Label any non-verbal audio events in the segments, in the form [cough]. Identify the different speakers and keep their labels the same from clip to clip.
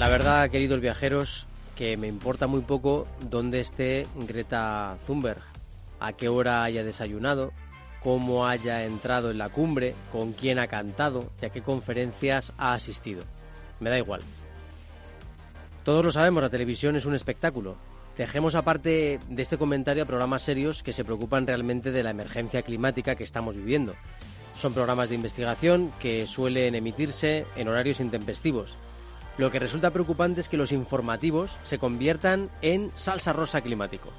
Speaker 1: La verdad, queridos viajeros, que me importa muy poco dónde esté Greta Thunberg, a qué hora haya desayunado, cómo haya entrado en la cumbre, con quién ha cantado y a qué conferencias ha asistido. Me da igual. Todos lo sabemos, la televisión es un espectáculo. Dejemos aparte de este comentario a programas serios que se preocupan realmente de la emergencia climática que estamos viviendo. Son programas de investigación que suelen emitirse en horarios intempestivos lo que resulta preocupante es que los informativos se conviertan en salsa rosa climático.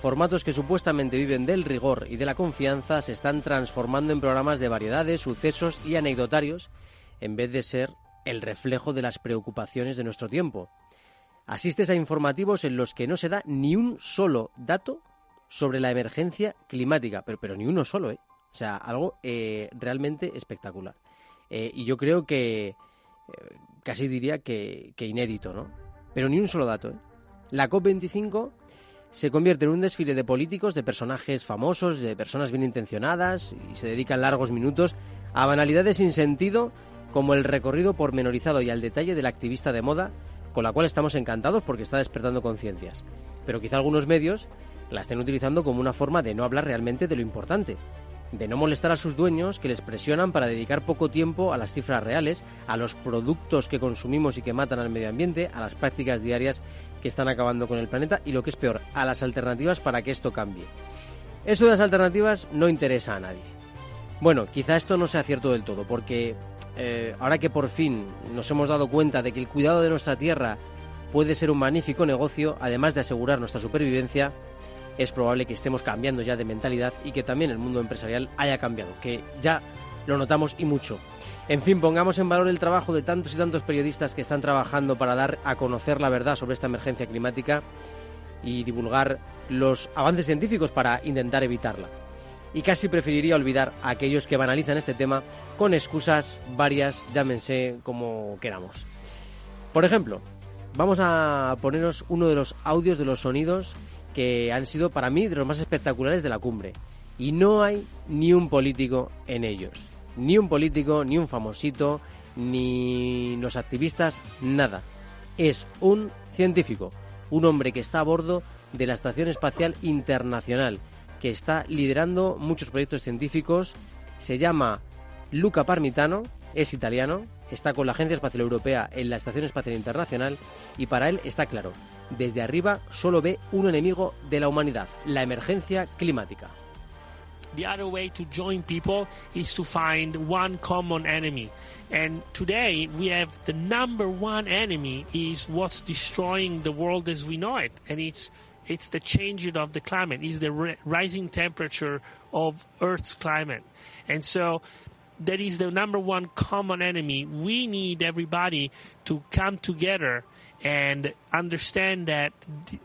Speaker 1: Formatos que supuestamente viven del rigor y de la confianza se están transformando en programas de variedades, sucesos y anecdotarios en vez de ser el reflejo de las preocupaciones de nuestro tiempo. Asistes a informativos en los que no se da ni un solo dato sobre la emergencia climática, pero, pero ni uno solo, ¿eh? O sea, algo eh, realmente espectacular. Eh, y yo creo que, casi diría que, inédito, ¿no? Pero ni un solo dato. ¿eh? La COP25 se convierte en un desfile de políticos, de personajes famosos, de personas bien intencionadas y se dedican largos minutos a banalidades sin sentido como el recorrido pormenorizado y al detalle del activista de moda, con la cual estamos encantados porque está despertando conciencias. Pero quizá algunos medios la estén utilizando como una forma de no hablar realmente de lo importante, de no molestar a sus dueños que les presionan para dedicar poco tiempo a las cifras reales, a los productos que consumimos y que matan al medio ambiente, a las prácticas diarias que están acabando con el planeta y lo que es peor, a las alternativas para que esto cambie. Eso de las alternativas no interesa a nadie. Bueno, quizá esto no sea cierto del todo, porque eh, ahora que por fin nos hemos dado cuenta de que el cuidado de nuestra tierra puede ser un magnífico negocio, además de asegurar nuestra supervivencia, es probable que estemos cambiando ya de mentalidad y que también el mundo empresarial haya cambiado, que ya lo notamos y mucho. En fin, pongamos en valor el trabajo de tantos y tantos periodistas que están trabajando para dar a conocer la verdad sobre esta emergencia climática y divulgar los avances científicos para intentar evitarla. Y casi preferiría olvidar a aquellos que banalizan este tema con excusas varias, llámense como queramos. Por ejemplo, vamos a ponernos uno de los audios de los sonidos que han sido para mí de los más espectaculares de la cumbre. Y no hay ni un político en ellos. Ni un político, ni un famosito, ni los activistas, nada. Es un científico, un hombre que está a bordo de la Estación Espacial Internacional, que está liderando muchos proyectos científicos. Se llama Luca Parmitano, es italiano, está con la Agencia Espacial Europea en la Estación Espacial Internacional y para él está claro, desde arriba solo ve un enemigo de la humanidad, la emergencia climática.
Speaker 2: The other way to join people is to find one common enemy. And today we have the number one enemy is what's destroying the world as we know it. And it's it's the changing of the climate, is the rising temperature of Earth's climate. And so that is the number one common enemy. We need everybody to come together and understand that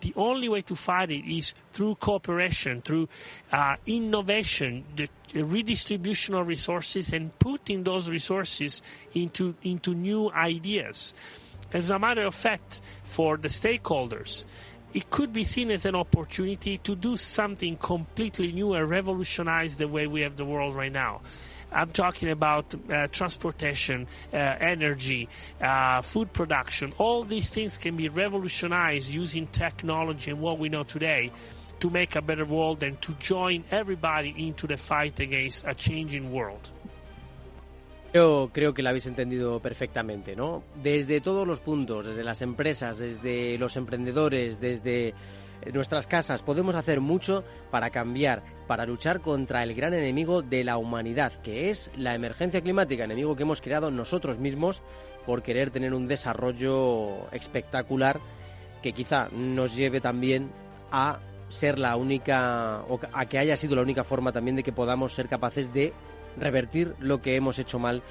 Speaker 2: the only way to fight it is through cooperation, through uh, innovation, the redistribution of resources, and putting those resources into into new ideas. As a matter of fact, for the stakeholders, it could be seen as an opportunity to do something completely new and revolutionize the way we have the world right now. I'm talking about uh, transportation, uh, energy, uh, food production. All these things can be revolutionized using technology and what we know today to make a better world and to join everybody into the fight against a changing world.
Speaker 1: Yo creo que lo habéis entendido perfectamente, ¿no? Desde todos los puntos, desde las empresas, desde los emprendedores, desde nuestras casas podemos hacer mucho para cambiar, para luchar contra el gran enemigo de la humanidad, que es la emergencia climática, enemigo que hemos creado nosotros mismos por querer tener un desarrollo espectacular que quizá nos lleve también a ser la única, o a que haya sido la única forma también de que podamos ser capaces de revertir lo que hemos hecho mal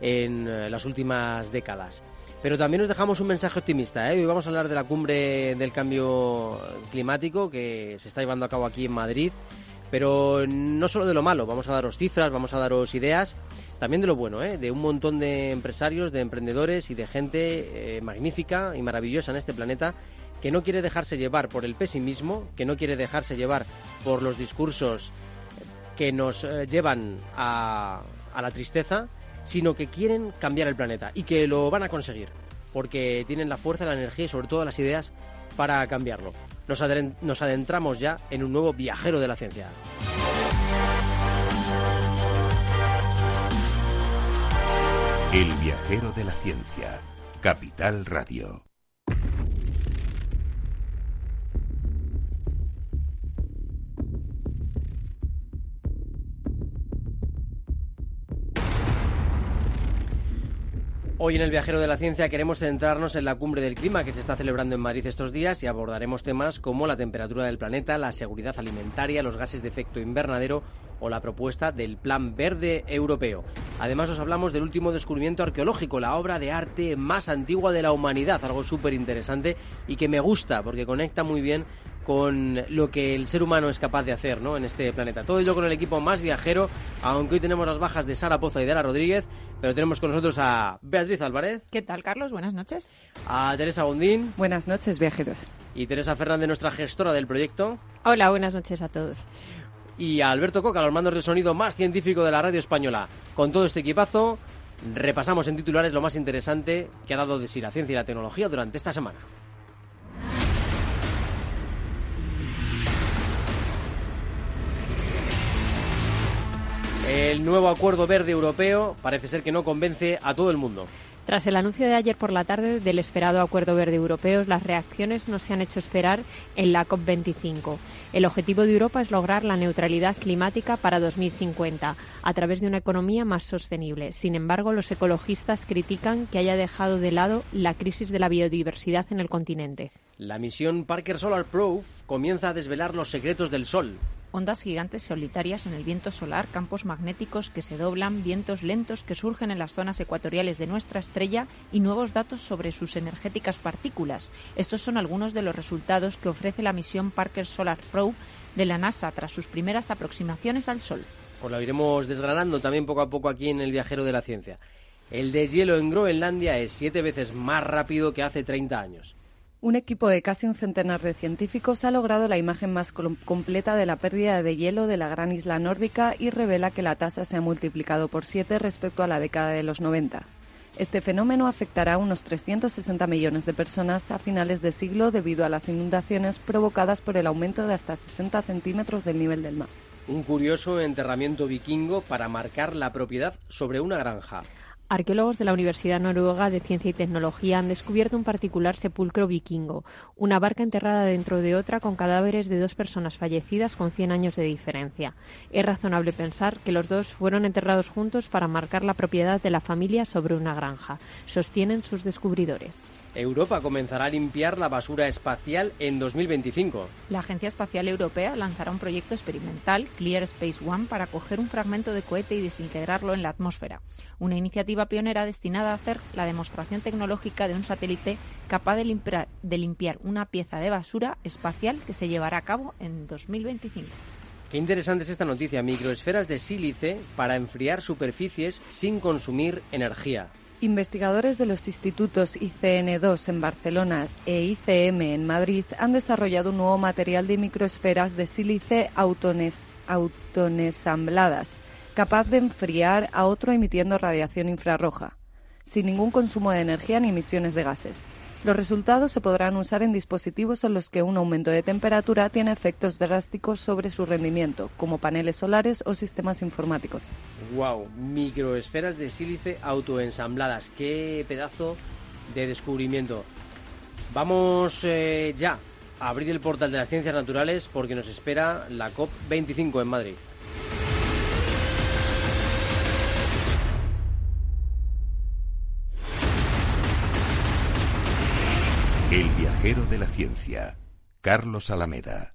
Speaker 1: en eh, las últimas décadas. Pero también nos dejamos un mensaje optimista. ¿eh? Hoy vamos a hablar de la cumbre del cambio climático que se está llevando a cabo aquí en Madrid. Pero no solo de lo malo, vamos a daros cifras, vamos a daros ideas, también de lo bueno, ¿eh? de un montón de empresarios, de emprendedores y de gente eh, magnífica y maravillosa en este planeta que no quiere dejarse llevar por el pesimismo, que no quiere dejarse llevar por los discursos que nos eh, llevan a, a la tristeza, sino que quieren cambiar el planeta y que lo van a conseguir, porque tienen la fuerza, la energía y sobre todo las ideas para cambiarlo. Nos, adentramos ya en un nuevo viajero de la ciencia.
Speaker 3: El viajero de la ciencia, Capital Radio.
Speaker 1: Hoy en el Viajero de la Ciencia queremos centrarnos en la cumbre del clima que se está celebrando en Madrid estos días y abordaremos temas como la temperatura del planeta, la seguridad alimentaria, los gases de efecto invernadero o la propuesta del Plan Verde Europeo. Además os hablamos del último descubrimiento arqueológico, la obra de arte más antigua de la humanidad, algo súper interesante y que me gusta porque conecta muy bien con lo que el ser humano es capaz de hacer ¿no? en este planeta. Todo ello con el equipo más viajero, aunque hoy tenemos las bajas de Sara Poza y de Ara Rodríguez, pero tenemos con nosotros a Beatriz Álvarez.
Speaker 4: ¿Qué tal, Carlos? Buenas noches.
Speaker 1: A Teresa Gondín.
Speaker 5: Buenas noches, viajeros.
Speaker 1: Y Teresa Fernández, nuestra gestora del proyecto.
Speaker 6: Hola, buenas noches a todos.
Speaker 1: Y a Alberto Coca, los mandos del sonido más científico de la radio española. Con todo este equipazo, repasamos en titulares lo más interesante que ha dado de sí la ciencia y la tecnología durante esta semana. El nuevo acuerdo verde europeo parece ser que no convence a todo el mundo.
Speaker 6: Tras el anuncio de ayer por la tarde del esperado Acuerdo Verde Europeo, las reacciones no se han hecho esperar en la COP25. El objetivo de Europa es lograr la neutralidad climática para 2050 a través de una economía más sostenible. Sin embargo, los ecologistas critican que haya dejado de lado la crisis de la biodiversidad en el continente.
Speaker 1: La misión Parker Solar Probe comienza a desvelar los secretos del Sol
Speaker 4: ondas gigantes solitarias en el viento solar, campos magnéticos que se doblan, vientos lentos que surgen en las zonas ecuatoriales de nuestra estrella y nuevos datos sobre sus energéticas partículas. Estos son algunos de los resultados que ofrece la misión Parker Solar Probe de la NASA tras sus primeras aproximaciones al Sol.
Speaker 1: Pues lo iremos desgranando también poco a poco aquí en el viajero de la ciencia. El deshielo en Groenlandia es siete veces más rápido que hace 30 años.
Speaker 5: Un equipo de casi un centenar de científicos ha logrado la imagen más completa de la pérdida de hielo de la gran isla nórdica y revela que la tasa se ha multiplicado por siete respecto a la década de los 90. Este fenómeno afectará a unos 360 millones de personas a finales de siglo debido a las inundaciones provocadas por el aumento de hasta 60 centímetros del nivel del mar.
Speaker 1: Un curioso enterramiento vikingo para marcar la propiedad sobre una granja.
Speaker 6: Arqueólogos de la Universidad Noruega de Ciencia y Tecnología han descubierto un particular sepulcro vikingo, una barca enterrada dentro de otra con cadáveres de dos personas fallecidas con 100 años de diferencia. Es razonable pensar que los dos fueron enterrados juntos para marcar la propiedad de la familia sobre una granja, sostienen sus descubridores.
Speaker 1: Europa comenzará a limpiar la basura espacial en 2025.
Speaker 4: La Agencia Espacial Europea lanzará un proyecto experimental, Clear Space One, para coger un fragmento de cohete y desintegrarlo en la atmósfera. Una iniciativa pionera destinada a hacer la demostración tecnológica de un satélite capaz de limpiar, de limpiar una pieza de basura espacial que se llevará a cabo en 2025.
Speaker 1: Qué interesante es esta noticia. Microesferas de sílice para enfriar superficies sin consumir energía.
Speaker 5: Investigadores de los institutos ICN2 en Barcelona e ICM en Madrid han desarrollado un nuevo material de microesferas de sílice autonesambladas, capaz de enfriar a otro emitiendo radiación infrarroja, sin ningún consumo de energía ni emisiones de gases. Los resultados se podrán usar en dispositivos en los que un aumento de temperatura tiene efectos drásticos sobre su rendimiento, como paneles solares o sistemas informáticos.
Speaker 1: ¡Wow! Microesferas de sílice autoensambladas. ¡Qué pedazo de descubrimiento! Vamos eh, ya a abrir el portal de las ciencias naturales porque nos espera la COP25 en Madrid.
Speaker 3: El viajero de la ciencia, Carlos Alameda.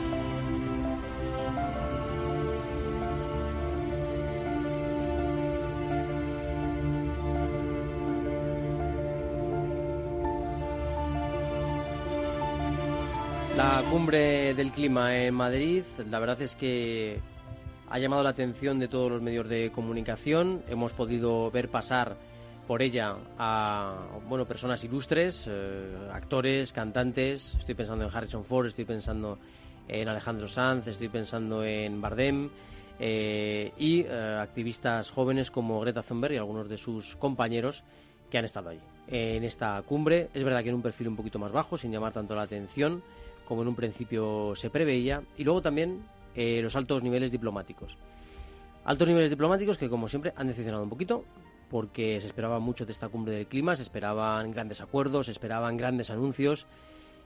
Speaker 1: Cumbre del clima en Madrid, la verdad es que ha llamado la atención de todos los medios de comunicación. Hemos podido ver pasar por ella a bueno personas ilustres, eh, actores, cantantes. Estoy pensando en Harrison Ford, estoy pensando en Alejandro Sanz, estoy pensando en Bardem eh, y eh, activistas jóvenes como Greta Thunberg y algunos de sus compañeros que han estado ahí en esta cumbre. Es verdad que en un perfil un poquito más bajo, sin llamar tanto la atención como en un principio se preveía, y luego también eh, los altos niveles diplomáticos. Altos niveles diplomáticos que, como siempre, han decepcionado un poquito, porque se esperaba mucho de esta cumbre del clima, se esperaban grandes acuerdos, se esperaban grandes anuncios,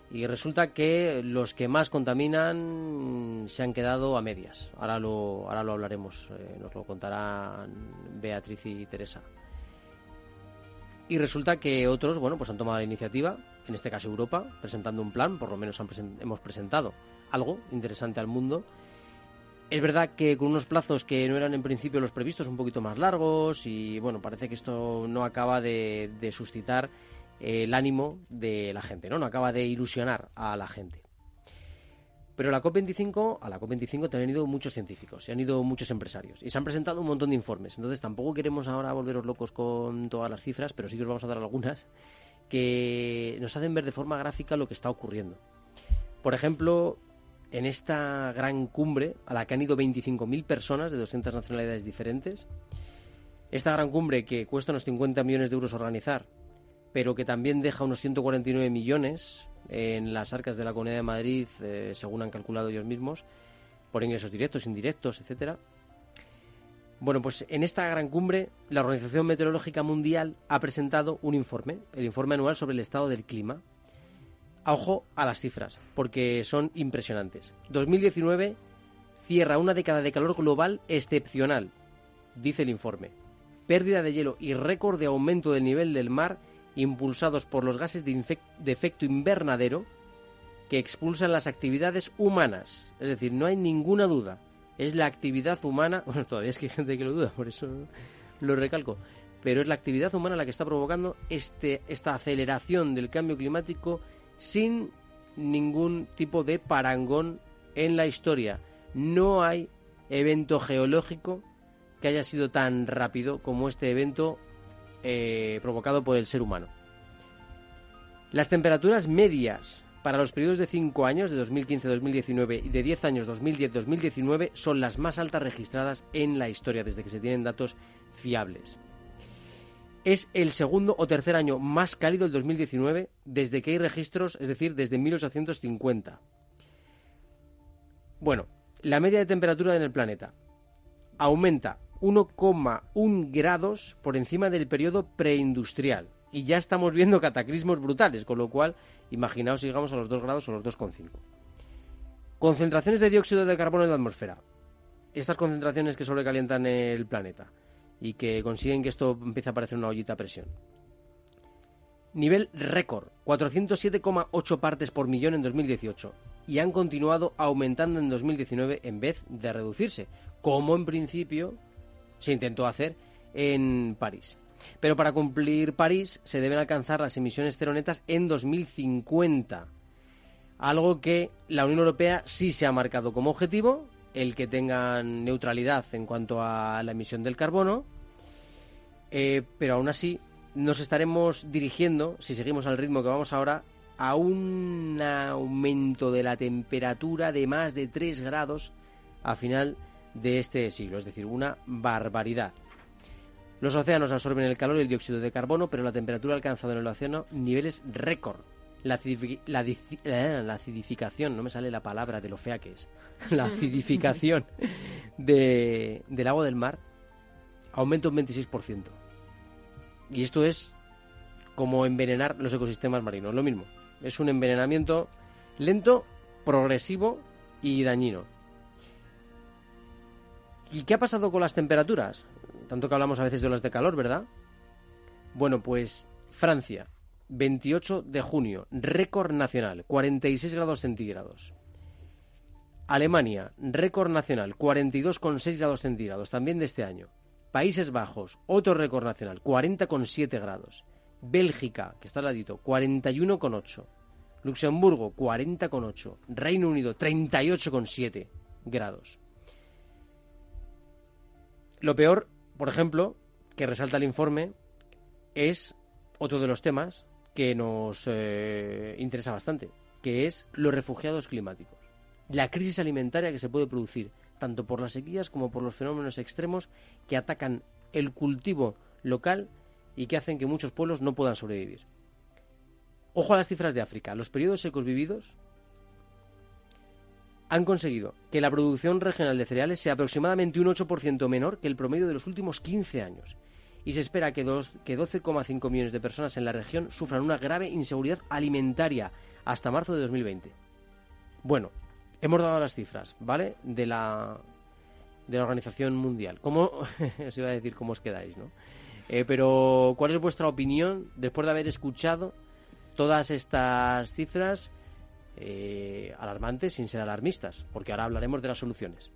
Speaker 1: y resulta que los que más contaminan se han quedado a medias. Ahora lo, ahora lo hablaremos, eh, nos lo contarán Beatriz y Teresa. Y resulta que otros, bueno, pues han tomado la iniciativa, en este caso Europa, presentando un plan, por lo menos hemos presentado algo interesante al mundo. Es verdad que con unos plazos que no eran en principio los previstos, un poquito más largos, y bueno, parece que esto no acaba de, suscitar el ánimo de la gente, ¿no? No acaba de ilusionar a la gente. Pero la COP25, a la COP25 también han ido muchos científicos, y han ido muchos empresarios, y se han presentado un montón de informes. Entonces tampoco queremos ahora volveros locos con todas las cifras, pero sí que os vamos a dar algunas que nos hacen ver de forma gráfica lo que está ocurriendo. Por ejemplo, en esta gran cumbre, a la que han ido 25.000 personas de 200 nacionalidades diferentes, esta gran cumbre que cuesta unos 50 millones de euros organizar, pero que también deja unos 149 millones en las arcas de la Comunidad de Madrid, eh, según han calculado ellos mismos, por ingresos directos, indirectos, etcétera. Bueno, pues en esta gran cumbre, la Organización Meteorológica Mundial ha presentado un informe, el informe anual sobre el estado del clima. ojo a las cifras, porque son impresionantes. 2019 cierra una década de calor global excepcional, dice el informe. Pérdida de hielo y récord de aumento del nivel del mar impulsados por los gases de, efecto invernadero que expulsan las actividades humanas. Es decir, no hay ninguna duda. Es la actividad humana, [laughs] bueno, todavía es que hay gente que lo duda, por eso lo recalco, pero es la actividad humana la que está provocando este, esta aceleración del cambio climático sin ningún tipo de parangón en la historia. No hay evento geológico que haya sido tan rápido como este evento eh, provocado por el ser humano. Las temperaturas medias para los periodos de 5 años, de 2015-2019, y de 10 años, 2010-2019, son las más altas registradas en la historia desde que se tienen datos fiables. Es el segundo o tercer año más cálido el 2019 desde que hay registros, es decir, desde 1850. Bueno, la media de temperatura en el planeta aumenta 1,1 grados por encima del periodo preindustrial. Y ya estamos viendo cataclismos brutales, con lo cual, imaginaos si llegamos a los 2 grados o los 2,5. Concentraciones de dióxido de carbono en la atmósfera. Estas concentraciones que sobrecalientan el planeta y que consiguen que esto empiece a parecer una ollita a presión. Nivel récord, 407,8 partes por millón en 2018 y han continuado aumentando en 2019 en vez de reducirse, como en principio se intentó hacer en París. Pero para cumplir París se deben alcanzar las emisiones cero netas en 2050. Algo que la Unión Europea sí se ha marcado como objetivo, el que tengan neutralidad en cuanto a la emisión del carbono, eh, pero aún así nos estaremos dirigiendo, si seguimos al ritmo que vamos ahora, a un aumento de la temperatura de más de 3 grados a final de este siglo, es decir, una barbaridad. Los océanos absorben el calor y el dióxido de carbono, pero la temperatura ha alcanzado en el océano niveles récord. La, eh, acidificación, no me sale la palabra de lo fea que es, [laughs] la acidificación del agua del mar aumenta un 26%. Y esto es como envenenar los ecosistemas marinos, lo mismo. Es un envenenamiento lento, progresivo y dañino. ¿Y qué ha pasado con las temperaturas? Tanto que hablamos a veces de olas de calor, ¿verdad? Bueno, pues Francia, 28 de junio, récord nacional, 46 grados centígrados. Alemania, récord nacional, 42,6 grados centígrados, también de este año. Países Bajos, otro récord nacional, 40,7 grados. Bélgica, que está al ladito, 41,8. Luxemburgo, 40,8. Reino Unido, 38,7 grados. Lo peor, por ejemplo, que resalta el informe, es otro de los temas que nos eh, interesa bastante, que es los refugiados climáticos. La crisis alimentaria que se puede producir tanto por las sequías como por los fenómenos extremos que atacan el cultivo local y que hacen que muchos pueblos no puedan sobrevivir. Ojo a las cifras de África. Los periodos secos vividos han conseguido que la producción regional de cereales sea aproximadamente un 8% menor que el promedio de los últimos 15 años. Y se espera que, que 12,5 millones de personas en la región sufran una grave inseguridad alimentaria hasta marzo de 2020. Bueno, hemos dado las cifras, ¿vale? De la, de la Organización Mundial. ¿Cómo, [laughs] os iba a decir cómo os quedáis, ¿no? Eh, pero, ¿cuál es vuestra opinión después de haber escuchado todas estas cifras eh, alarmantes sin ser alarmistas? Porque ahora hablaremos de las soluciones.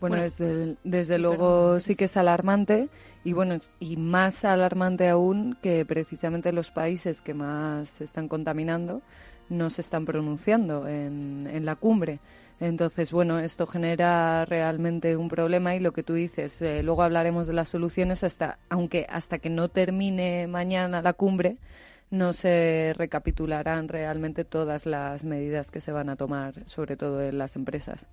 Speaker 5: Bueno, desde, desde luego sí que es alarmante y bueno, y más alarmante aún que precisamente los países que más se están contaminando no se están pronunciando en, en la cumbre. Entonces, bueno, esto genera realmente un problema y lo que tú dices, eh, luego hablaremos de las soluciones hasta, aunque hasta que no termine mañana la cumbre, no se recapitularán realmente todas las medidas que se van a tomar, sobre todo en las empresas,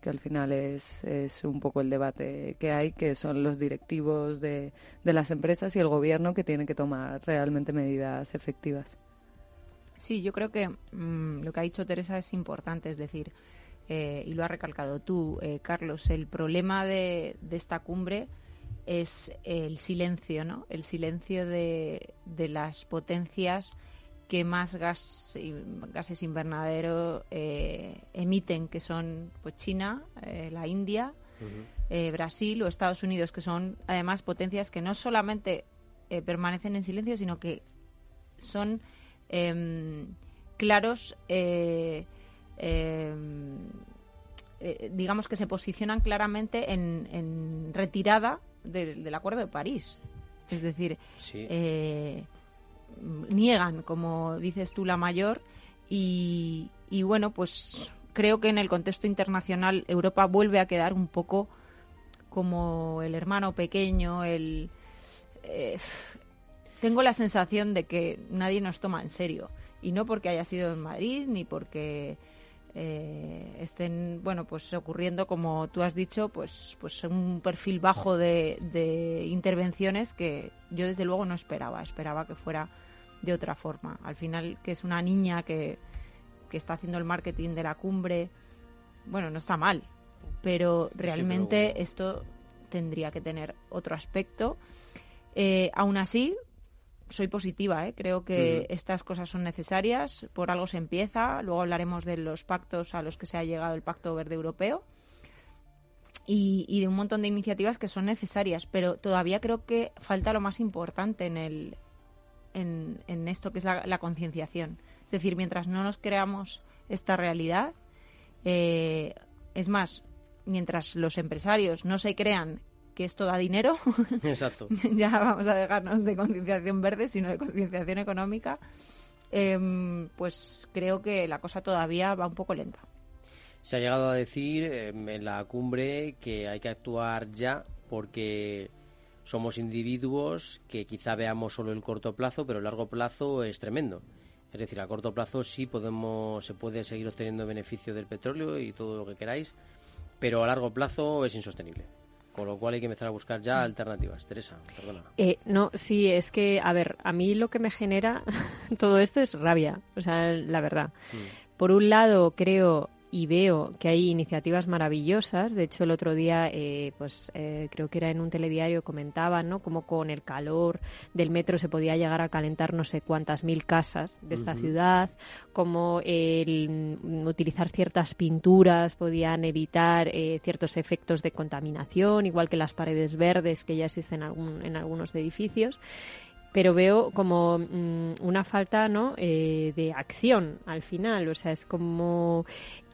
Speaker 5: que al final es, es un poco el debate que hay, que son los directivos de, de las empresas y el gobierno que tienen que tomar realmente medidas efectivas.
Speaker 7: Sí, yo creo que mm, lo que ha dicho Teresa es importante, es decir, eh, y lo ha recalcado tú, eh, Carlos, el problema de, esta cumbre es el silencio, ¿no? El silencio de, las potencias que más gas, gases invernadero eh, emiten, que son pues China, la India, Brasil o Estados Unidos, que son además potencias que no solamente permanecen en silencio, sino que son em, claros Em, eh, digamos que se posicionan claramente en, retirada del Acuerdo de París. Es decir, eh, niegan, como dices tú, la mayor y, bueno, pues creo que en el contexto internacional Europa vuelve a quedar un poco como el hermano pequeño, el... Eh, tengo la sensación de que nadie nos toma en serio. Y no porque haya sido en Madrid, ni porque eh, estén bueno pues ocurriendo como tú has dicho pues pues un perfil bajo de, intervenciones que yo desde luego no esperaba. Esperaba que fuera de otra forma. Al final que es una niña que, que está haciendo el marketing de la cumbre bueno no está mal pero realmente esto tendría que tener otro aspecto. Eh, aún así soy positiva, ¿eh? creo que estas cosas son necesarias, por algo se empieza, luego hablaremos de los pactos a los que se ha llegado el Pacto Verde Europeo y, de un montón de iniciativas que son necesarias, pero todavía creo que falta lo más importante en, el, en, esto que es la, concienciación. Es decir, mientras no nos creamos esta realidad, eh, es más, mientras los empresarios no se crean que esto da dinero. [laughs]
Speaker 1: Exacto.
Speaker 7: ya vamos a dejarnos de concienciación verde, sino de concienciación económica. Em, pues creo que la cosa todavía va un poco lenta.
Speaker 1: Se ha llegado a decir em, en la cumbre que hay que actuar ya porque somos individuos que quizá veamos solo el corto plazo, pero el largo plazo es tremendo. Es decir, a corto plazo sí podemos, se puede seguir obteniendo beneficio del petróleo y todo lo que queráis, pero a largo plazo es insostenible. Con lo cual hay que empezar a buscar ya alternativas. Teresa, perdona.
Speaker 6: Eh, no, sí, es que, a ver, a mí lo que me genera [laughs] todo esto es rabia, o sea, la verdad. Mm. Por un lado, creo y veo que hay iniciativas maravillosas. De hecho, el otro día, eh, pues eh, creo que era en un telediario, comentaban, ¿no? Cómo con el calor del metro se podía llegar a calentar no sé cuántas mil casas de esta ciudad, cómo el utilizar ciertas pinturas podían evitar eh, ciertos efectos de contaminación, igual que las paredes verdes que ya existen en algunos edificios pero veo como mm, una falta ¿no? Eh, de acción al final. O sea, es como.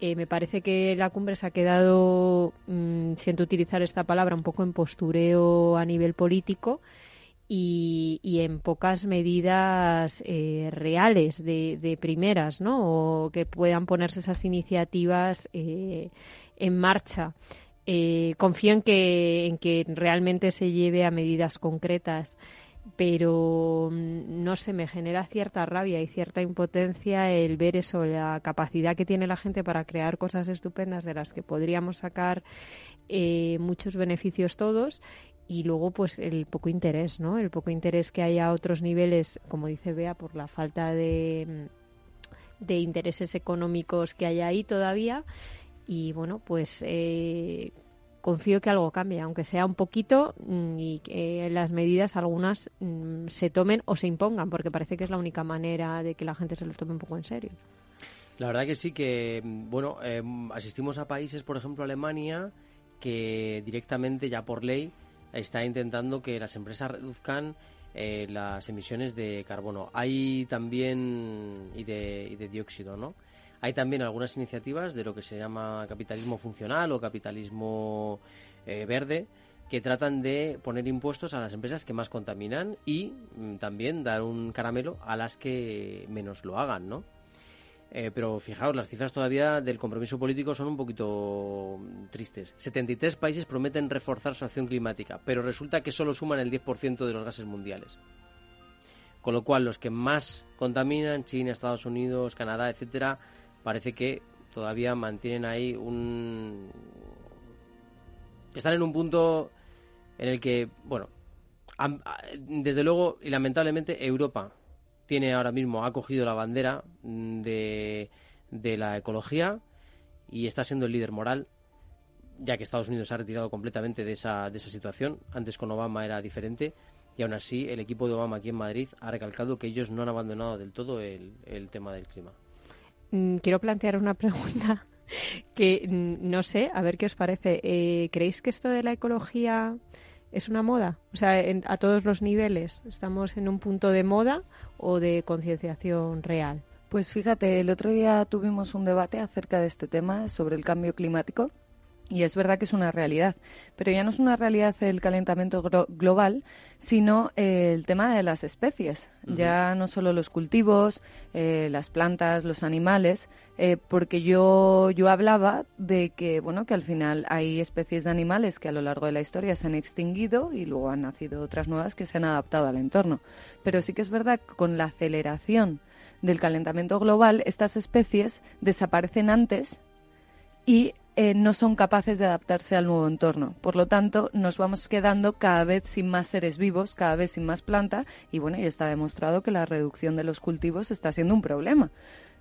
Speaker 6: Eh, me parece que la cumbre se ha quedado, mm, siento utilizar esta palabra, un poco en postureo a nivel político. Y, en pocas medidas eh, reales de, de, primeras, ¿no? O que puedan ponerse esas iniciativas en marcha. confío en que, en que realmente se lleve a medidas concretas pero mm, no sé, me genera cierta rabia y cierta impotencia el ver eso, la capacidad que tiene la gente para crear cosas estupendas de las que podríamos sacar eh, muchos beneficios todos y luego pues el poco interés, ¿no? El poco interés que hay a otros niveles, como dice Bea, por la falta de, mm, de intereses económicos que hay ahí todavía y bueno, pues eh, confío que algo cambie, aunque sea un poquito mm, y que las medidas algunas mm, se tomen o se impongan, porque parece que es la única manera de que la gente se lo tome un poco en serio.
Speaker 1: La verdad que sí, que mm, bueno, em, asistimos a países, por ejemplo Alemania, que directamente ya por ley está intentando que las empresas reduzcan eh, las emisiones de carbono. Hay también y de, y de dióxido, ¿no? Hay también algunas iniciativas de lo que se llama capitalismo funcional o capitalismo eh, verde que tratan de poner impuestos a las empresas que más contaminan y mm, también dar un caramelo a las que menos lo hagan, ¿no? Eh, pero fijaos, las cifras todavía del compromiso político son un poquito mm, tristes. 73 países prometen reforzar su acción climática, pero resulta que solo suman el 10% de los gases mundiales. Con lo cual, los que más contaminan, China, Estados Unidos, Canadá, etcétera, parece que todavía mantienen ahí un... Están en un punto en el que, bueno, desde luego y lamentablemente Europa tiene ahora mismo, ha cogido la bandera de, de la ecología y está siendo el líder moral, ya que Estados Unidos se ha retirado completamente de esa, de esa situación. Antes con Obama era diferente y aún así el equipo de Obama aquí en Madrid ha recalcado que ellos no han abandonado del todo el, el tema del clima.
Speaker 6: Mm, quiero plantear una pregunta [laughs] que mm, no sé, a ver qué os parece. Eh, ¿Creéis que esto de la ecología es una moda? O sea, a todos los niveles. ¿Estamos en un punto de moda o de concienciación real?
Speaker 5: Pues fíjate, el otro día tuvimos un debate acerca de este tema sobre el cambio climático y es verdad que es una realidad, pero ya no es una realidad el calentamiento global, sino eh, el tema de las especies. Ya no solo los cultivos, eh, las plantas, los animales, eh, porque yo, yo hablaba de que, bueno, que al final hay especies de animales que a lo largo de la historia se han extinguido y luego han nacido otras nuevas que se han adaptado al entorno. Pero sí que es verdad que con la aceleración del calentamiento global, estas especies desaparecen antes y eh, no son capaces de adaptarse al nuevo entorno. Por lo tanto, nos vamos quedando cada vez sin más seres vivos, cada vez sin más planta, y bueno, y está demostrado que la reducción de los cultivos está siendo un problema.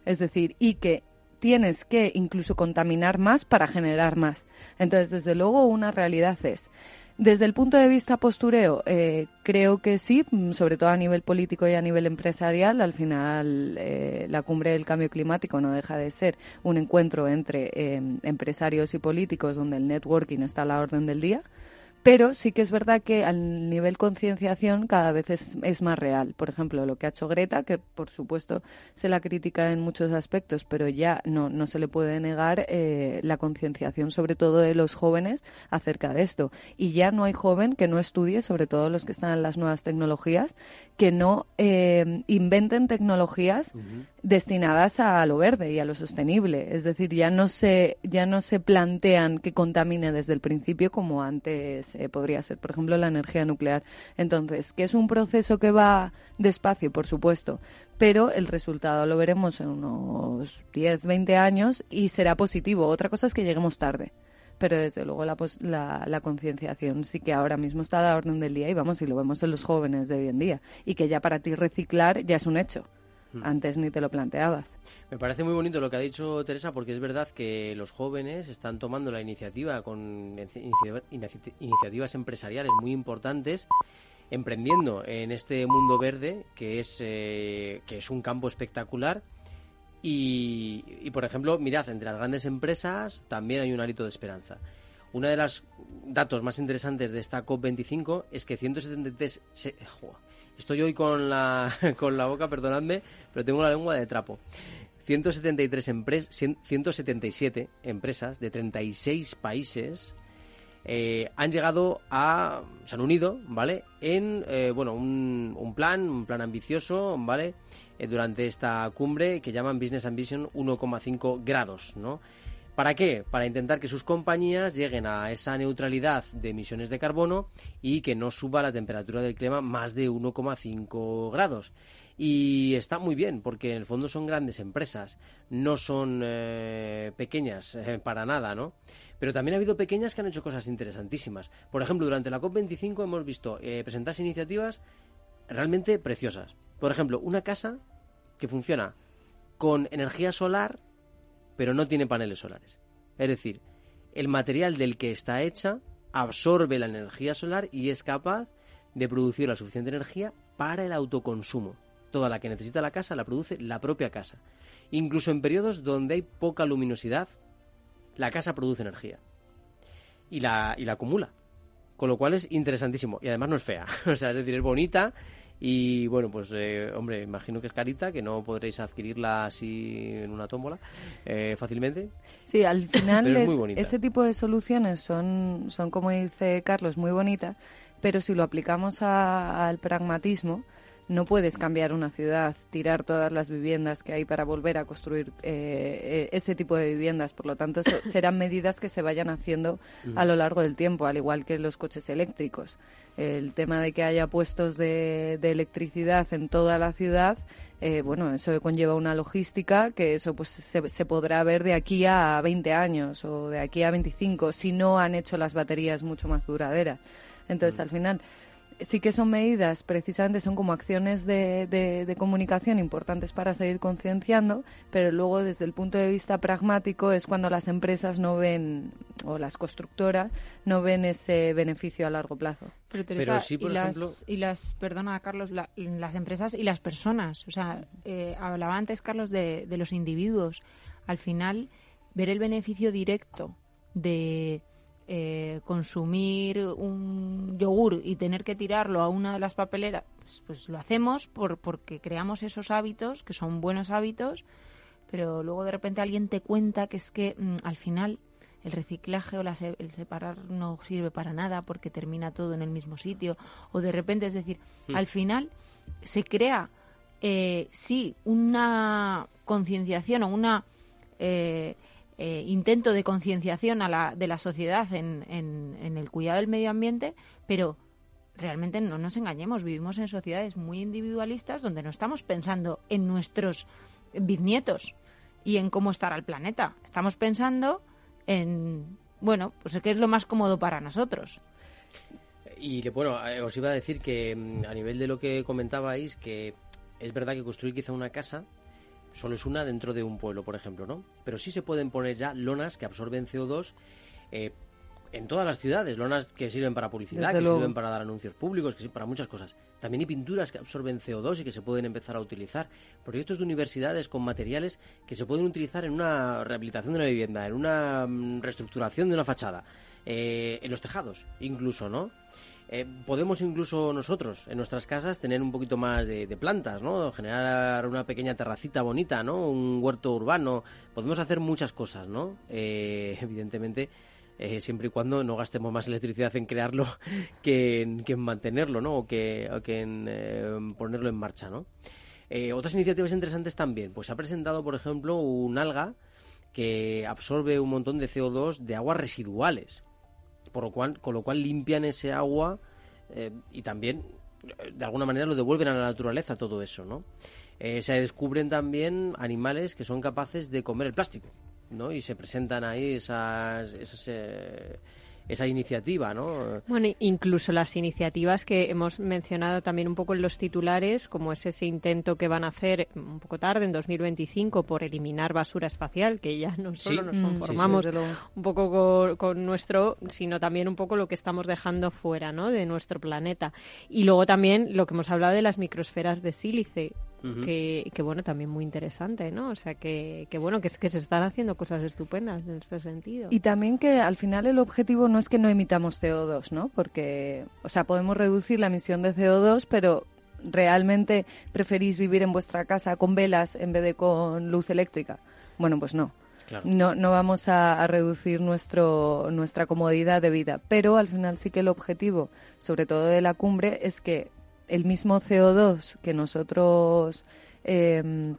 Speaker 5: Es decir, y que tienes que incluso contaminar más para generar más. Entonces, desde luego, una realidad es desde el punto de vista postureo, eh, creo que sí, mm, sobre todo a nivel político y a nivel empresarial. Al final, eh, la cumbre del cambio climático no deja de ser un encuentro entre eh, empresarios y políticos donde el networking está a la orden del día. Pero sí que es verdad que al nivel concienciación cada vez es, más real. Por ejemplo, lo que ha hecho Greta, que por supuesto se la critica en muchos aspectos, pero ya no, no se le puede negar eh, la concienciación, sobre todo de los jóvenes, acerca de esto. Y ya no hay joven que no estudie, sobre todo los que están en las nuevas tecnologías, que no eh, inventen tecnologías destinadas a lo verde y a lo sostenible. Es decir, ya no se, ya no se plantean que contamine desde el principio como antes eh, podría ser, por ejemplo, la energía nuclear. Entonces, que es un proceso que va despacio, por supuesto, pero el resultado lo veremos en unos 10, 20 años y será positivo. Otra cosa es que lleguemos tarde pero desde luego la, la, la, concienciación sí que ahora mismo está a la orden del día y vamos, y lo vemos en los jóvenes de hoy en día, y que ya para ti reciclar ya es un hecho. Hmm. Antes ni te lo planteabas.
Speaker 1: Me parece muy bonito lo que ha dicho Teresa porque es verdad que los jóvenes están tomando la iniciativa con iniciativas empresariales muy importantes emprendiendo en este mundo verde que es, eh, que es un campo espectacular y, por ejemplo, mirad, entre las grandes empresas también hay un hálito de esperanza. Uno de los datos más interesantes de esta COP25 es que 173... estoy hoy con la, [laughs] con la boca, perdonadme, pero tengo la lengua de trapo. 173 empresas, 177 empresas de 36 países eh, han llegado a, se han unido, ¿vale? En, eh, bueno, un, un, plan, un plan ambicioso, ¿vale? Eh, durante esta cumbre que llaman Business Ambition 1,5 grados, ¿no? ¿Para qué? Para intentar que sus compañías lleguen a esa neutralidad de emisiones de carbono y que no suba la temperatura del clima más de 1,5 grados. Y está muy bien, porque en el fondo son grandes empresas, no son eh, pequeñas eh, para nada, ¿no? Pero también ha habido pequeñas que han hecho cosas interesantísimas. Por ejemplo, durante la COP25 hemos visto eh, presentarse iniciativas realmente preciosas. Por ejemplo, una casa que funciona con energía solar, pero no tiene paneles solares. Es decir, el material del que está hecha absorbe la energía solar y es capaz de producir la suficiente energía para el autoconsumo toda la que necesita la casa la produce la propia casa. Incluso en periodos donde hay poca luminosidad, la casa produce energía. Y la, y la acumula. Con lo cual es interesantísimo. Y además no es fea. [laughs] o sea, es decir, es bonita. Y bueno, pues eh, hombre, imagino que es carita, que no podréis adquirirla así en una tómbola eh, fácilmente.
Speaker 5: Sí, al final este tipo de soluciones son, son, como dice Carlos, muy bonitas, pero si lo aplicamos al pragmatismo, no puedes cambiar una ciudad, tirar todas las viviendas que hay para volver a construir eh, eh, ese tipo de viviendas. Por lo tanto, [laughs] serán medidas que se vayan haciendo a lo largo del tiempo, al igual que los coches eléctricos. El tema de que haya puestos de, electricidad en toda la ciudad, eh, bueno, eso conlleva una logística que eso pues se, se, podrá ver de aquí a 20 años o de aquí a 25 si no han hecho las baterías mucho más duraderas. Entonces, al final sí que son medidas, precisamente son como acciones de, de, comunicación importantes para seguir concienciando, pero luego desde el punto de vista pragmático es cuando las empresas no ven, o las constructoras, no ven ese beneficio a largo plazo.
Speaker 7: Pero, Teresa, y, las, y las, perdona Carlos, las empresas y las personas, o sea, eh, hablaba antes Carlos de, de los individuos, al final ver el beneficio directo de eh, consumir un yogur y tener que tirarlo a una de las papeleras, pues, pues, lo hacemos por, porque creamos esos hábitos, que son buenos hábitos, pero luego de repente alguien te cuenta que es que mm, al final el reciclaje o el separar no sirve para nada porque termina todo en el mismo sitio, o de repente, es decir, hmm. al final se crea, eh, sí, una concienciación o una... Eh, eh, intento de concienciación de la sociedad en, en, el cuidado del medio ambiente, pero realmente no nos engañemos, vivimos en sociedades muy individualistas donde no estamos pensando en nuestros bisnietos y en cómo estará el planeta. Estamos pensando en, bueno, pues qué es lo más cómodo para nosotros.
Speaker 1: Y bueno, eh, os iba a decir que mm, a nivel de lo que comentabais, que es verdad que construir quizá una casa solo es una dentro de un pueblo, por ejemplo, ¿no? Pero sí se pueden poner ya lonas que absorben CO2 eh, en todas las ciudades, lonas que sirven para publicidad, que sirven para dar anuncios públicos, que sirven para muchas cosas. También hay pinturas que absorben CO2 y que se pueden empezar a utilizar. Proyectos de universidades con materiales que se pueden utilizar en una rehabilitación de una vivienda, en una mm, reestructuración de una fachada, eh, en los tejados, incluso, ¿no? Eh, podemos incluso nosotros en nuestras casas tener un poquito más de, plantas, ¿no? Generar una pequeña terracita bonita, ¿no? Un huerto urbano. Podemos hacer muchas cosas, ¿no? Eh, evidentemente, eh, siempre y cuando no gastemos más electricidad en crearlo [laughs] que en, mantenerlo, ¿no? O que, en ponerlo en marcha, ¿no? otras iniciativas interesantes también. Pues se ha presentado, por ejemplo, un alga que absorbe un montón de CO2 de aguas residuales por lo cual, con lo cual limpian ese agua eh, y también de alguna manera lo devuelven a la naturaleza todo eso, ¿no? Eh, se descubren también animales que son capaces de comer el plástico, ¿no? Y se presentan ahí esas, esas, eh, esa iniciativa, ¿no?
Speaker 6: Bueno, incluso las iniciativas que hemos mencionado también un poco en los titulares, como es ese intento que van a hacer un poco tarde, en 2025, por eliminar basura espacial, que ya no solo nos mm, conformamos un poco con, nuestro, sino también un poco lo que estamos dejando fuera, ¿no? De nuestro planeta. Y luego también lo que hemos hablado de las microsferas de sílice, que, bueno, también muy interesante, ¿no? O sea, que, que bueno, que, es, que se están haciendo cosas estupendas en este sentido.
Speaker 5: Y también que al final el objetivo no es que no emitamos CO2, ¿no? Porque, o sea, podemos reducir la emisión de CO2, pero ¿realmente preferís vivir en vuestra casa con velas en vez de con luz eléctrica? Bueno, pues no. No, no vamos a, reducir nuestro, nuestra comodidad de vida, pero al final sí que el objetivo, sobre todo de la cumbre, es que el mismo CO2 que nosotros eh,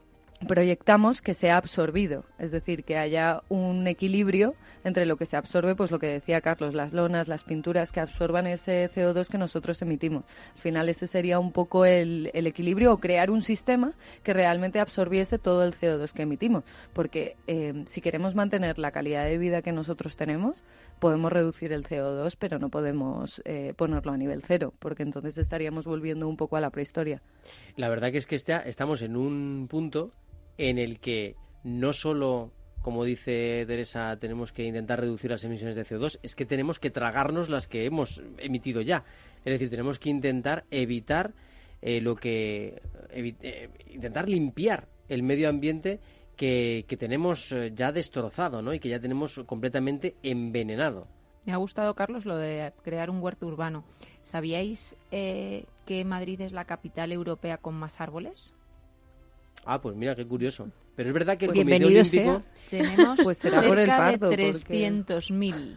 Speaker 5: proyectamos que sea absorbido, es decir, que haya un equilibrio entre lo que se absorbe, pues lo que decía Carlos, las lonas, las pinturas que absorban ese CO2 que nosotros emitimos. Al final ese sería un poco el, equilibrio o crear un sistema que realmente absorbiese todo el CO2 que emitimos, porque eh, si queremos mantener la calidad de vida que nosotros tenemos, podemos reducir el CO2, pero no podemos eh, ponerlo a nivel cero, porque entonces estaríamos volviendo un poco a la prehistoria.
Speaker 1: La verdad que es que estamos en un punto en el que no solo, como dice Teresa, tenemos que intentar reducir las emisiones de CO2, es que tenemos que tragarnos las que hemos emitido ya. Es decir, tenemos que intentar evitar eh, lo que. Eh, intentar limpiar el medio ambiente que, que tenemos eh, ya destrozado ¿no? y que ya tenemos completamente envenenado.
Speaker 7: Me ha gustado, Carlos, lo de crear un huerto urbano. ¿Sabíais que Madrid es la capital europea con más árboles?
Speaker 1: Ah, pues mira, qué curioso. Pero es verdad que el Comité Olímpico...
Speaker 7: Tenemos pues cerca de 300.000.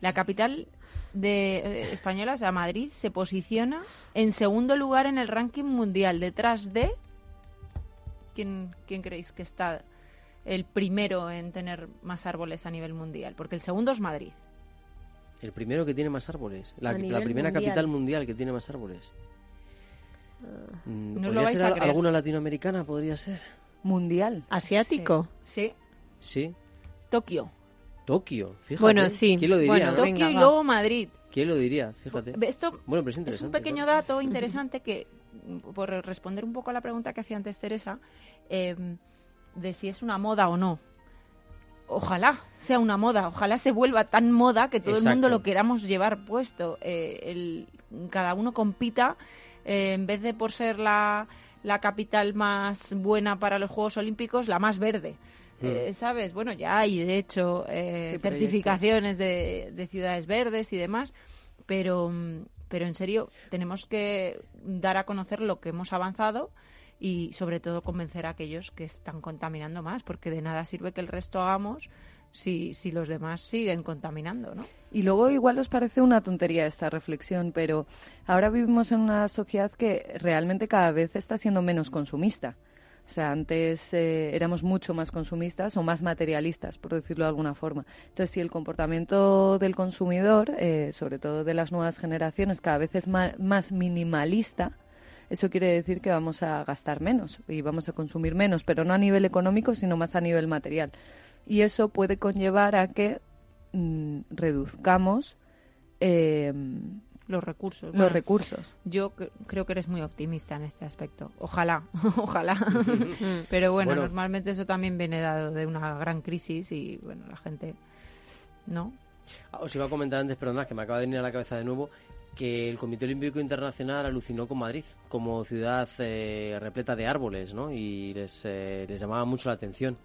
Speaker 7: La capital de eh, española, o sea, Madrid, se posiciona en segundo lugar en el ranking mundial, detrás de... ¿Quién, quién creéis que está el primero en tener más árboles a nivel mundial? Porque el segundo es Madrid.
Speaker 1: El primero que tiene más árboles. La, primera capital mundial que tiene más árboles. Mm, ¿No ¿Podría ser alguna latinoamericana? ¿Podría ser?
Speaker 5: ¿Mundial?
Speaker 6: ¿Asiático?
Speaker 7: Sí.
Speaker 1: Sí.
Speaker 7: Tokio.
Speaker 1: Tokio, fíjate.
Speaker 6: Bueno, sí.
Speaker 1: ¿Quién lo diría?
Speaker 7: Tokio y luego Madrid.
Speaker 1: ¿Quién lo diría? Fíjate.
Speaker 7: Esto bueno, pero es, un pequeño dato interesante que, por responder un poco a la pregunta que hacía antes Teresa, em, de si es una moda o no. Ojalá sea una moda, ojalá se vuelva tan moda que todo el mundo lo queramos llevar puesto. Eh, el, cada uno compita eh, en vez de por ser la, la, capital más buena para los Juegos Olímpicos, la más verde. Mm. Eh, ¿Sabes? Bueno, ya hay, de hecho, eh, certificaciones de, de, ciudades verdes y demás, pero, pero en serio, tenemos que dar a conocer lo que hemos avanzado y, sobre todo, convencer a aquellos que están contaminando más, porque de nada sirve que el resto hagamos si, si los demás siguen contaminando, ¿no?
Speaker 5: Y luego igual os parece una tontería esta reflexión, pero ahora vivimos en una sociedad que realmente cada vez está siendo menos consumista. O sea, antes eh, éramos mucho más consumistas o más materialistas, por decirlo de alguna forma. Entonces, si el comportamiento del consumidor, eh, sobre todo de las nuevas generaciones, cada vez es más minimalista, eso quiere decir que vamos a gastar menos y vamos a consumir menos, pero no a nivel económico, sino más a nivel material y eso puede conllevar a que mm, reduzcamos eh,
Speaker 7: los recursos.
Speaker 5: Los recursos.
Speaker 7: Yo creo que eres muy optimista en este aspecto. Ojalá, [laughs] ojalá. [laughs] Pero bueno, normalmente eso también viene dado de una gran crisis y bueno, la gente, ¿no?
Speaker 1: Ah, os iba a comentar antes, perdonad, que me acaba de venir a la cabeza de nuevo, que el Comité Olímpico Internacional alucinó con Madrid como ciudad eh, repleta de árboles, ¿no? Y les, eh, les llamaba mucho la atención.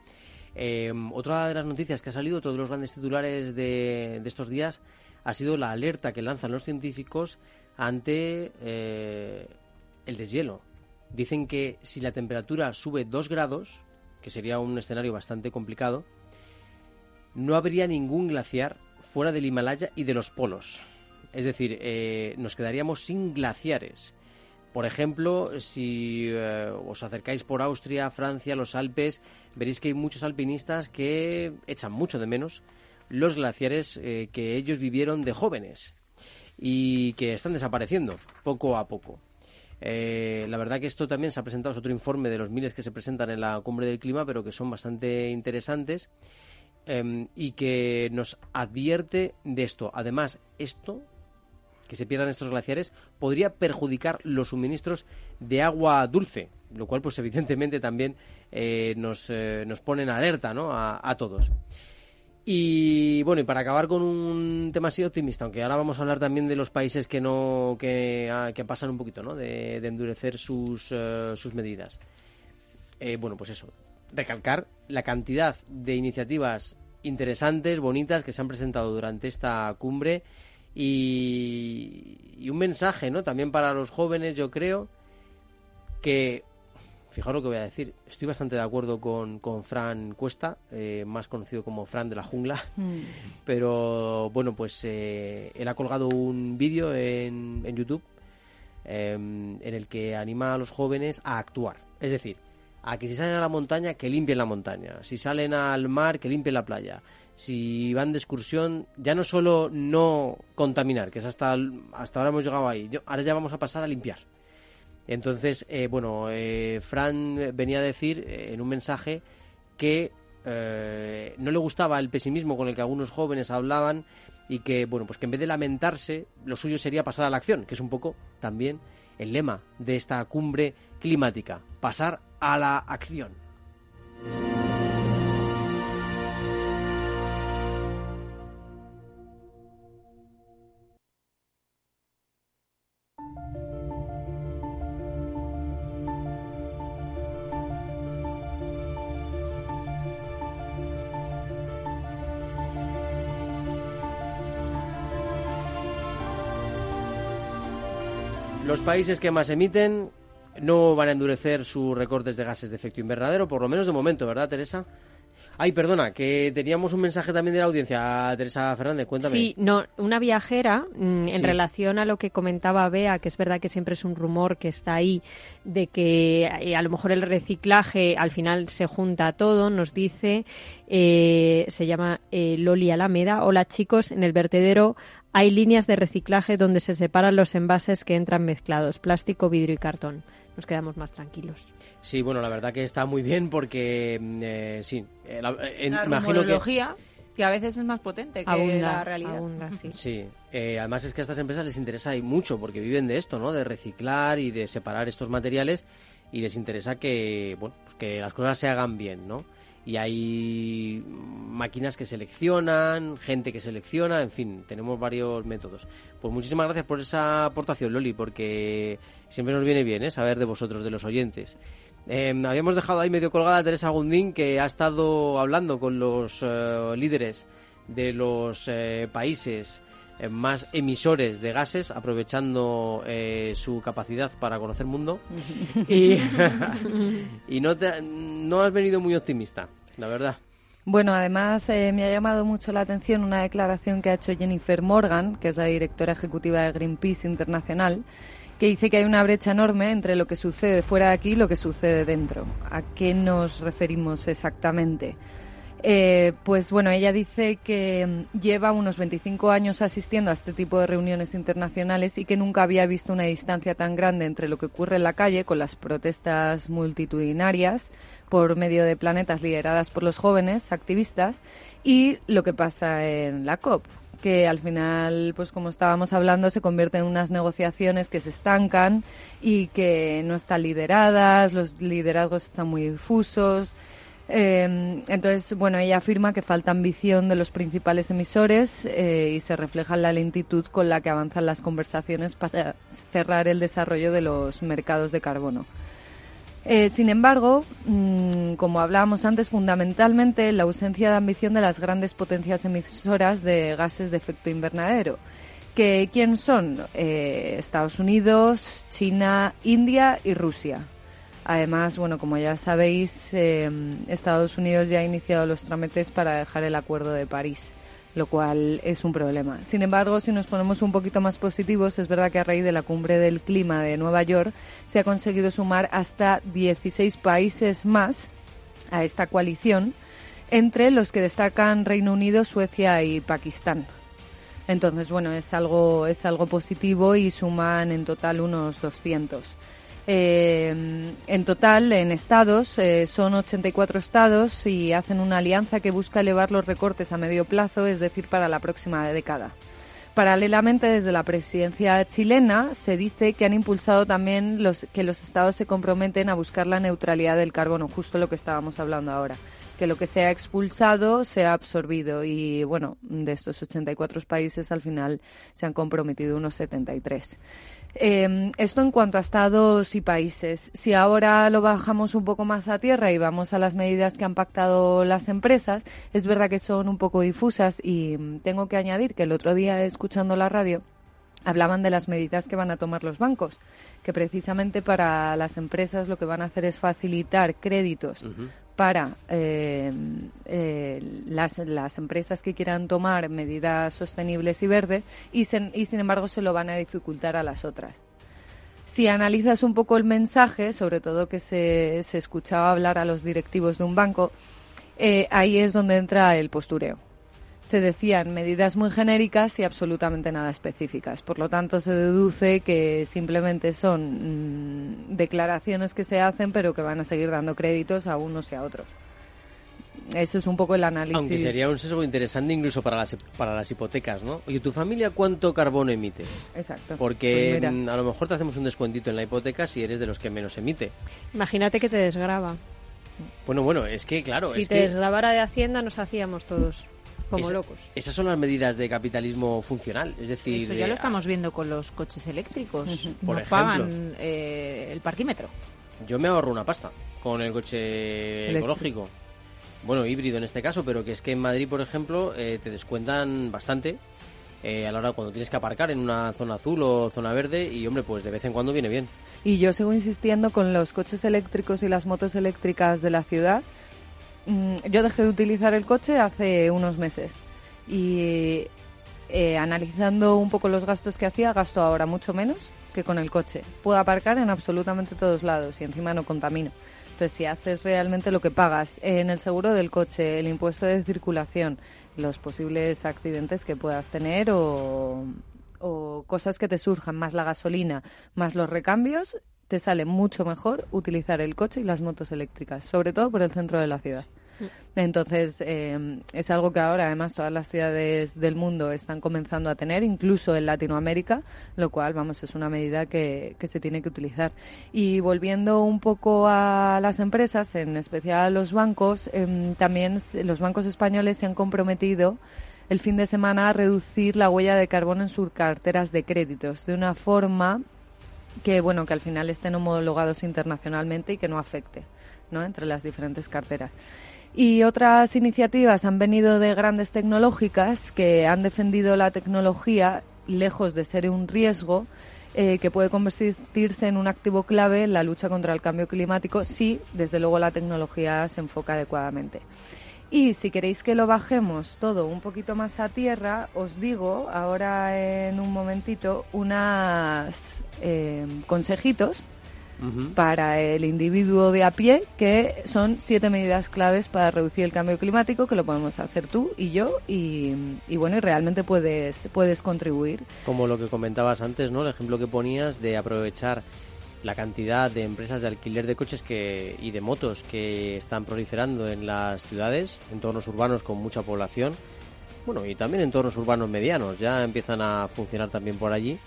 Speaker 1: Em, otra de las noticias que ha salido, todos los grandes titulares de, estos días, ha sido la alerta que lanzan los científicos ante eh, el deshielo. Dicen que si la temperatura sube 2 grados, que sería un escenario bastante complicado, no habría ningún glaciar fuera del Himalaya y de los polos. Es decir, eh, nos quedaríamos sin glaciares. Por ejemplo, si eh, os acercáis por Austria, Francia, los Alpes, veréis que hay muchos alpinistas que echan mucho de menos los glaciares eh, que ellos vivieron de jóvenes y que están desapareciendo poco a poco. La verdad que esto también se ha presentado, es otro informe de los miles que se presentan en la cumbre del clima, pero que son bastante interesantes em, y que nos advierte de esto. Además, esto, que se pierdan estos glaciares, podría perjudicar los suministros de agua dulce, lo cual, pues [laughs] evidentemente también eh, nos, eh, nos pone en alerta ¿no? a, todos. Y bueno, y para acabar con un tema así optimista, aunque ahora vamos a hablar también de los países que no que, ah, que pasan un poquito, ¿no? De, endurecer sus, eh, sus medidas. bueno, pues eso, recalcar la cantidad de iniciativas interesantes, bonitas que se han presentado durante esta cumbre y, un mensaje, ¿no? También para los jóvenes, yo creo que, fijaros lo que voy a decir, estoy bastante de acuerdo con, con Fran Cuesta, eh, más conocido como Fran de la jungla, mm. [laughs] pero bueno, pues eh, él ha colgado un vídeo en, en YouTube em, en el que anima a los jóvenes a actuar, es decir, a que si salen a la montaña, que limpien la montaña. Si salen al mar, que limpien la playa. Si van de excursión, ya no solo no contaminar, que es hasta, hasta ahora hemos llegado ahí, ahora ya vamos a pasar a limpiar. Entonces, eh, bueno, eh, Fran venía a decir eh, en un mensaje que no le gustaba el pesimismo con el que algunos jóvenes hablaban y que, bueno, pues que en vez de lamentarse, lo suyo sería pasar a la acción, que es un poco también el lema de esta cumbre climática, pasar a la acción. Los países que más emiten no van a endurecer sus recortes de gases de efecto invernadero, por lo menos de momento, ¿verdad, Teresa? Ay, perdona, que teníamos un mensaje también de la audiencia. Teresa Fernández, cuéntame.
Speaker 6: Sí, no, una viajera, mm, en relación a lo que comentaba Bea, que es verdad que siempre es un rumor que está ahí, de que eh, a lo mejor el reciclaje al final se junta todo, nos dice, eh, se llama eh, Loli Alameda. Hola chicos, en el vertedero hay líneas de reciclaje donde se separan los envases que entran mezclados, plástico, vidrio y cartón nos quedamos más tranquilos.
Speaker 1: Sí, bueno, la verdad que está muy bien porque mm, eh, sí,
Speaker 7: eh, la, eh, imagino que... a veces es más potente que la realidad.
Speaker 1: sí. sí. además es que a estas empresas les interesa y mucho porque viven de esto, ¿no? De reciclar y de separar estos materiales y les interesa que, bueno, pues que las cosas se hagan bien, ¿no? Y hay máquinas que seleccionan, gente que selecciona, en fin, tenemos varios métodos. Pues muchísimas gracias por esa aportación, Loli, porque siempre nos viene bien ¿eh? saber de vosotros, de los oyentes. Em, habíamos dejado ahí medio colgada a Teresa Gundín, que ha estado hablando con los eh, líderes de los eh, países más emisores de gases, aprovechando su capacidad para conocer mundo. y, [laughs] [laughs] y no, no has venido muy optimista, la verdad.
Speaker 5: Bueno, además eh, me ha llamado mucho la atención una declaración que ha hecho Jennifer Morgan, que es la directora ejecutiva de Greenpeace Internacional, que dice que hay una brecha enorme entre lo que sucede fuera de aquí y lo que sucede dentro. ¿A qué nos referimos exactamente? Eh, pues bueno, ella dice que mm, lleva unos 25 años asistiendo a este tipo de reuniones internacionales y que nunca había visto una distancia tan grande entre lo que ocurre en la calle con las protestas multitudinarias por medio de planetas lideradas por los jóvenes activistas y lo que pasa en la COP que al final, pues como estábamos hablando, se convierte en unas negociaciones que se estancan y que no están lideradas, los liderazgos están muy difusos, eh, entonces, bueno, ella afirma que falta ambición de los principales emisores eh, y se refleja la lentitud con la que avanzan las conversaciones para cerrar el desarrollo de los mercados de carbono. Eh, sin embargo, mm, como hablábamos antes, fundamentalmente la ausencia de ambición de las grandes potencias emisoras de gases de efecto invernadero. Que, ¿Quién son? Estados Unidos, China, India y Rusia. Además, bueno, como ya sabéis, em, Estados Unidos ya ha iniciado los trámites para dejar el Acuerdo de París, lo cual es un problema. Sin embargo, si nos ponemos un poquito más positivos, es verdad que a raíz de la cumbre del clima de Nueva York se ha conseguido sumar hasta 16 países más a esta coalición, entre los que destacan Reino Unido, Suecia y Pakistán. Entonces, bueno, es algo, es algo positivo y suman en total unos 200. Eh, en total, en estados, eh, son 84 estados y hacen una alianza que busca elevar los recortes a medio plazo, es decir, para la próxima década. Paralelamente, desde la presidencia chilena se dice que han impulsado también los, que los estados se comprometen a buscar la neutralidad del carbono, justo lo que estábamos hablando ahora. Que lo que sea expulsado sea absorbido. Y bueno, de estos 84 países al final se han comprometido unos 73. Eh, esto en cuanto a estados y países. Si ahora lo bajamos un poco más a tierra y vamos a las medidas que han pactado las empresas, es verdad que son un poco difusas y mm, tengo que añadir que el otro día escuchando la radio hablaban de las medidas que van a tomar los bancos, que precisamente para las empresas lo que van a hacer es facilitar créditos para eh, eh, las, las, empresas que quieran tomar medidas sostenibles y verdes y, y sin embargo se lo van a dificultar a las otras. Si analizas un poco el mensaje, sobre todo que se, se escuchaba hablar a los directivos de un banco, eh, ahí es donde entra el postureo se decían medidas muy genéricas y absolutamente nada específicas. Por lo tanto, se deduce que simplemente son mm, declaraciones que se hacen, pero que van a seguir dando créditos a unos y a otros. Eso es un poco el análisis.
Speaker 1: Aunque sería un sesgo interesante incluso para las, para las hipotecas, ¿no? Oye, ¿tu familia cuánto carbono emite?
Speaker 5: Exacto.
Speaker 1: Porque pues a lo mejor te hacemos un descuentito en la hipoteca si eres de los que menos emite.
Speaker 6: Imagínate que te desgraba.
Speaker 1: Bueno, bueno, es que claro.
Speaker 6: Si
Speaker 1: es
Speaker 6: te desgrabara de Hacienda nos hacíamos todos como locos.
Speaker 1: Esas son las medidas de capitalismo funcional, es decir...
Speaker 7: Eso ya lo estamos viendo con los coches eléctricos. Por pagan eh, el parquímetro.
Speaker 1: Yo me ahorro una pasta con el coche ecológico. Bueno, híbrido en este caso, pero que es que en Madrid, por ejemplo, eh, te descuentan bastante eh, a la hora cuando tienes que aparcar en una zona azul o zona verde y, hombre, pues de vez en cuando viene bien.
Speaker 5: Y yo sigo insistiendo con los coches eléctricos y las motos eléctricas de la ciudad yo dejé de utilizar el coche hace unos meses y eh, analizando un poco los gastos que hacía, gasto ahora mucho menos que con el coche. Puedo aparcar en absolutamente todos lados y encima no contamino. Entonces, si haces realmente lo que pagas en el seguro del coche, el impuesto de circulación, los posibles accidentes que puedas tener o cosas que te surjan, más la gasolina, más los recambios, te sale mucho mejor utilizar el coche y las motos eléctricas, sobre todo por el centro de la ciudad. Entonces, eh, es algo que ahora, además, todas las ciudades del mundo están comenzando a tener, incluso en Latinoamérica, lo cual, vamos, es una medida que, que se tiene que utilizar. Y volviendo un poco a las empresas, en especial a los bancos, em, también los bancos españoles se han comprometido el fin de semana a reducir la huella de carbono en sus carteras de créditos de una forma que bueno que al final estén homologados internacionalmente y que no afecte ¿no? entre las diferentes carteras. Y otras iniciativas han venido de grandes tecnológicas que han defendido la tecnología lejos de ser un riesgo eh, que puede convertirse en un activo clave en la lucha contra el cambio climático si, desde luego, la tecnología se enfoca adecuadamente. Y si queréis que lo bajemos todo un poquito más a tierra, os digo ahora en un momentito unos eh, consejitos para el individuo de a pie, que son siete medidas claves para reducir el cambio climático, que lo podemos hacer tú y yo, y, y, bueno, y realmente puedes, puedes contribuir.
Speaker 1: Como lo que comentabas antes, ¿no? El ejemplo que ponías de aprovechar la cantidad de empresas de alquiler de coches que, y de motos que están proliferando en las ciudades, entornos urbanos con mucha población, bueno, y también entornos urbanos medianos, ya empiezan a funcionar también por allí,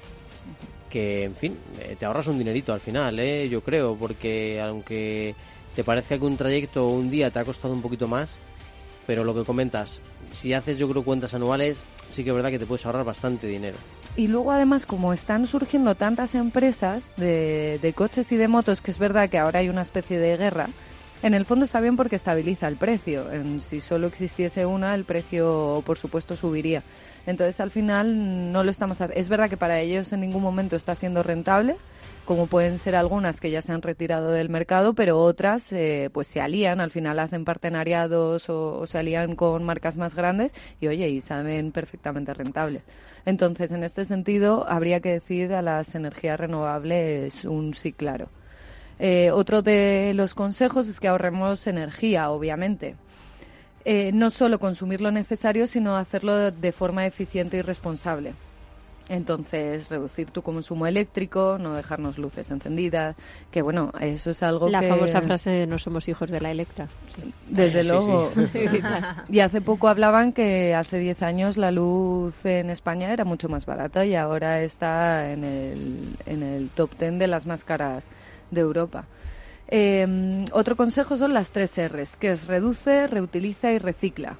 Speaker 1: que, en fin, eh, te ahorras un dinerito al final, ¿eh? yo creo, porque aunque te parezca que un trayecto un día te ha costado un poquito más, pero lo que comentas, si haces yo creo cuentas anuales, sí que es verdad que te puedes ahorrar bastante dinero.
Speaker 5: Y luego además como están surgiendo tantas empresas de, de coches y de motos, que es verdad que ahora hay una especie de guerra, en el fondo está bien porque estabiliza el precio. En, si solo existiese una, el precio, por supuesto, subiría. Entonces, al final, no lo estamos Es verdad que para ellos en ningún momento está siendo rentable, como pueden ser algunas que ya se han retirado del mercado, pero otras eh, pues se alían, al final hacen partenariados o, se alían con marcas más grandes y oye, y salen perfectamente rentables. Entonces, en este sentido, habría que decir a las energías renovables un sí claro. Eh, otro de los consejos es que ahorremos energía, obviamente. Eh, no solo consumir lo necesario, sino hacerlo de forma eficiente y responsable. Entonces, reducir tu consumo eléctrico, no dejarnos luces encendidas, que bueno, eso es algo
Speaker 6: la
Speaker 5: que...
Speaker 6: La famosa frase de no somos hijos de la Electra.
Speaker 5: Desde luego. [laughs] y hace poco hablaban que hace 10 años la luz en España era mucho más barata y ahora está en el, en el top 10 de las más caras de Europa. Eh, otro consejo son las tres R's, que es reduce, reutiliza y recicla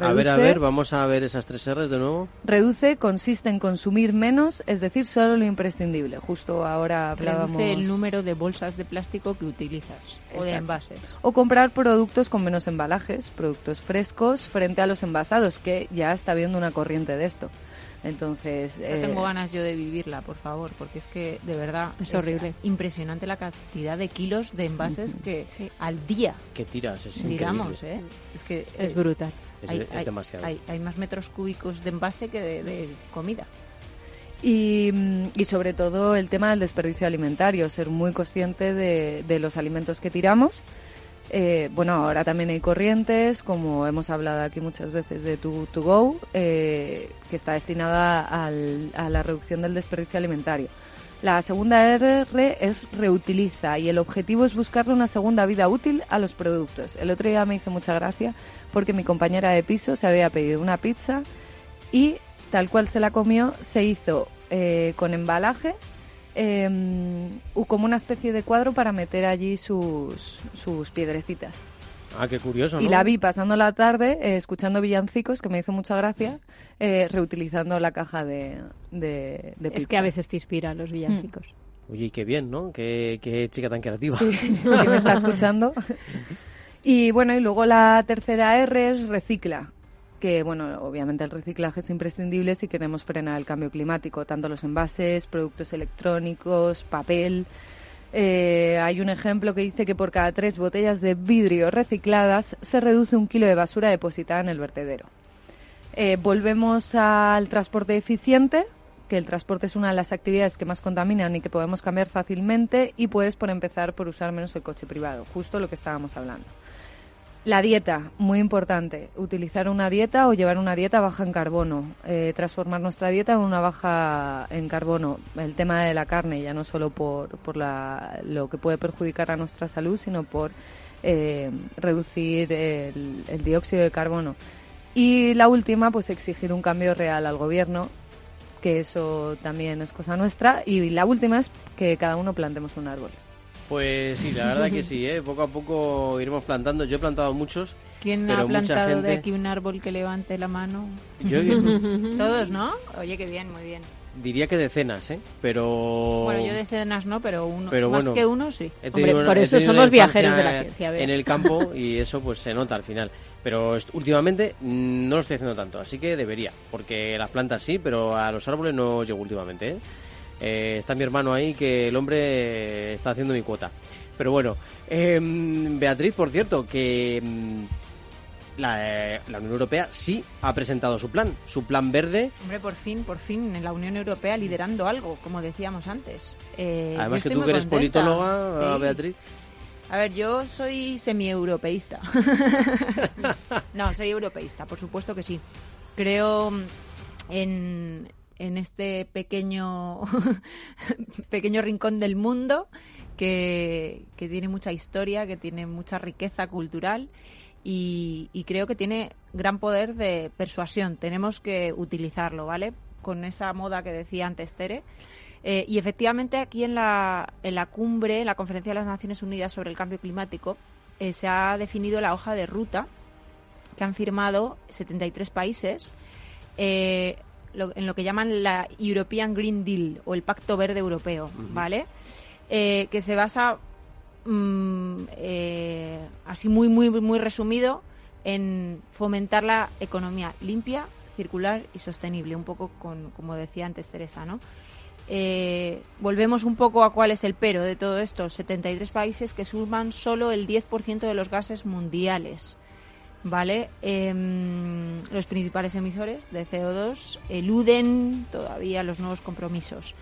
Speaker 1: a ver, a ver, vamos a ver esas tres R's de nuevo.
Speaker 5: Reduce consiste en consumir menos, es decir, solo lo imprescindible. Justo ahora hablábamos...
Speaker 7: Reduce el número de bolsas de plástico que utilizas o de envases.
Speaker 5: O comprar productos con menos embalajes, productos frescos frente a los envasados, que ya está habiendo una corriente de esto. Entonces...
Speaker 7: Eh, tengo ganas yo de vivirla, por favor, porque es que de verdad es, horrible. Impresionante la cantidad de kilos de envases que al día.
Speaker 1: Que tiras, es
Speaker 7: Digamos, ¿eh? Es que
Speaker 6: es brutal.
Speaker 1: Es, hay, demasiado.
Speaker 7: Hay, más metros cúbicos de envase que de, comida.
Speaker 5: Y, y, sobre todo el tema del desperdicio alimentario, ser muy consciente de, de los alimentos que tiramos. Eh, bueno, ahora también hay corrientes, como hemos hablado aquí muchas veces de To, to Go, eh, que está destinada al, a la reducción del desperdicio alimentario. La segunda R es reutiliza y el objetivo es buscarle una segunda vida útil a los productos. El otro día me hizo mucha gracia porque mi compañera de piso se había pedido una pizza y tal cual se la comió se hizo eh, con embalaje em, como una especie de cuadro para meter allí sus, sus piedrecitas.
Speaker 1: Ah, qué curioso.
Speaker 5: Y la vi pasando la tarde eh, escuchando villancicos, que me hizo mucha gracia, eh, reutilizando la caja de, de, pizza.
Speaker 6: Es que a veces te inspiran los villancicos.
Speaker 1: Mm. Oye, y qué bien, ¿no? Qué, qué chica tan creativa.
Speaker 5: Sí, [laughs] me está escuchando. Y bueno, y luego la tercera R es recicla que bueno, obviamente el reciclaje es imprescindible si queremos frenar el cambio climático, tanto los envases, productos electrónicos, papel. Eh, hay un ejemplo que dice que por cada tres botellas de vidrio recicladas se reduce un kilo de basura depositada en el vertedero. Eh, volvemos al transporte eficiente, que el transporte es una de las actividades que más contaminan y que podemos cambiar fácilmente y puedes por empezar por usar menos el coche privado, justo lo que estábamos hablando. La dieta, muy importante. Utilizar una dieta o llevar una dieta baja en carbono. Eh, transformar nuestra dieta en una baja en carbono. El tema de la carne, ya no solo por, por la, lo que puede perjudicar a nuestra salud, sino por eh, reducir el, el dióxido de carbono. Y la última, pues exigir un cambio real al gobierno, que eso también es cosa nuestra. Y la última es que cada uno plantemos un árbol.
Speaker 1: Pues sí, la verdad que sí, ¿eh? poco a poco iremos plantando. Yo he plantado muchos.
Speaker 7: ¿Quién ha plantado de aquí un árbol que levante la mano?
Speaker 1: Yo, [laughs]
Speaker 7: Todos, ¿no? Oye, qué bien, muy bien.
Speaker 1: Diría que decenas, ¿eh? Pero...
Speaker 7: Bueno, yo decenas no, pero uno, más que uno sí.
Speaker 6: Hombre, por eso somos viajeros de la ciencia.
Speaker 1: En el campo [laughs] y eso pues se nota al final. Pero últimamente no lo estoy haciendo tanto, así que debería. Porque las plantas sí, pero a los árboles no llego últimamente, ¿eh? Eh, está mi hermano ahí que el hombre está haciendo mi cuota. Pero bueno, em, Beatriz, por cierto, que mm, la, la, Unión Europea sí ha presentado su plan, su plan verde.
Speaker 7: Hombre, por fin, por fin, en la Unión Europea liderando algo, como decíamos antes.
Speaker 1: Eh, Además que tú que eres politóloga, Beatriz.
Speaker 7: A ver, yo soy semi-europeísta. [laughs] no, soy europeísta, por supuesto que sí. Creo en, en este pequeño, [laughs] pequeño rincón del mundo que, tiene mucha historia, que tiene mucha riqueza cultural y, creo que tiene gran poder de persuasión. Tenemos que utilizarlo, ¿vale? Con esa moda que decía antes Tere. Eh, y efectivamente aquí en la, en la cumbre, en la Conferencia de las Naciones Unidas sobre el Cambio Climático, eh, se ha definido la hoja de ruta que han firmado 73 países eh, en lo que llaman la European Green Deal o el Pacto Verde Europeo, ¿vale? Eh, que se basa, mm, eh, así muy, muy, muy resumido, en fomentar la economía limpia, circular y sostenible, un poco con, como decía antes Teresa, ¿no? Eh, volvemos un poco a cuál es el pero de todo esto. 73 países que suman solo el 10% de los gases mundiales. ¿Vale? Em, los principales emisores de CO2 eluden todavía los nuevos compromisos,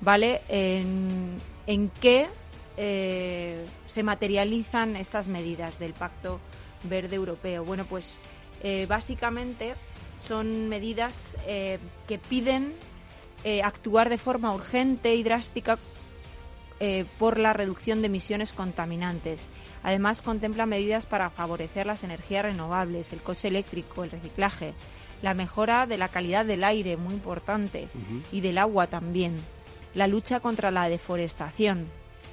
Speaker 7: ¿vale? ¿En, qué eh, se materializan estas medidas del Pacto Verde Europeo? Bueno, pues eh, básicamente son medidas eh, que piden actuar de forma urgente y drástica por la reducción de emisiones contaminantes. Además, contempla medidas para favorecer las energías renovables, el coche eléctrico, el reciclaje, la mejora de la calidad del aire, muy importante, y del agua también, la lucha contra la deforestación,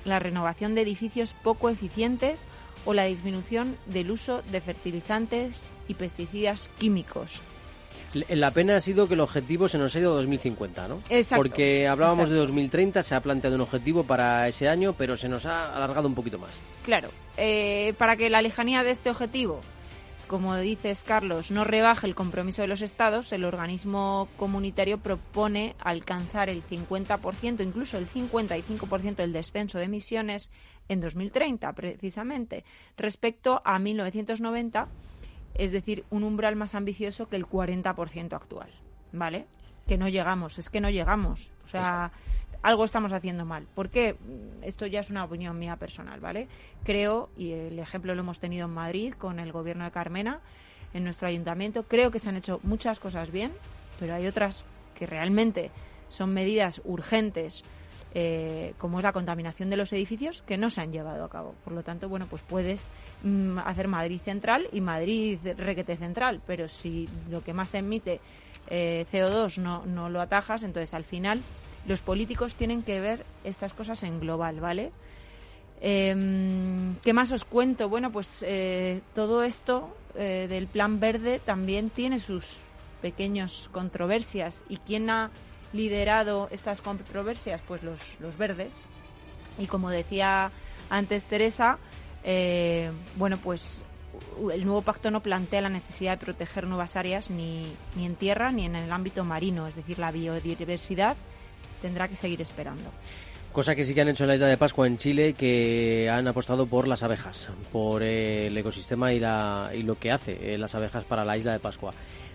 Speaker 7: la renovación de edificios poco eficientes o la disminución del uso de fertilizantes y pesticidas químicos.
Speaker 1: La pena ha sido que el objetivo se nos ha ido a 2050, ¿no?
Speaker 7: Exacto.
Speaker 1: Porque hablábamos de 2030, se ha planteado un objetivo para ese año, pero se nos ha alargado un poquito más.
Speaker 7: Claro, eh, para que la lejanía de este objetivo, como dices Carlos, no rebaje el compromiso de los Estados, el organismo comunitario propone alcanzar el 50%, incluso el 55% del descenso de emisiones en 2030, precisamente, respecto a 1990 es decir, un umbral más ambicioso que el 40% actual, ¿vale? Que no llegamos, es que no llegamos. O sea, algo estamos haciendo mal. ¿Por qué? Esto ya es una opinión mía personal, ¿vale? Creo, y el ejemplo lo hemos tenido en Madrid con el gobierno de Carmena, en nuestro ayuntamiento, creo que se han hecho muchas cosas bien, pero hay otras que realmente son medidas urgentes eh, como es la contaminación de los edificios, que no se han llevado a cabo. Por lo tanto, bueno, pues puedes mm, hacer Madrid central y Madrid requete central, pero si lo que más emite eh, CO2 no, no lo atajas, entonces al final los políticos tienen que ver estas cosas en global, ¿vale? Em, ¿Qué más os cuento? Bueno, pues eh, todo esto del plan verde también tiene sus pequeñas controversias. ¿Y quién ha liderado estas controversias? Pues los, los verdes. Y como decía antes Teresa, eh, bueno, pues el nuevo pacto no plantea la necesidad de proteger nuevas áreas ni, ni en tierra ni en el ámbito marino, es decir, la biodiversidad tendrá que seguir esperando.
Speaker 1: Cosa que sí que han hecho en la isla de Pascua en Chile, que han apostado por las abejas, por el ecosistema y lo que hace eh, las abejas para la isla de Pascua.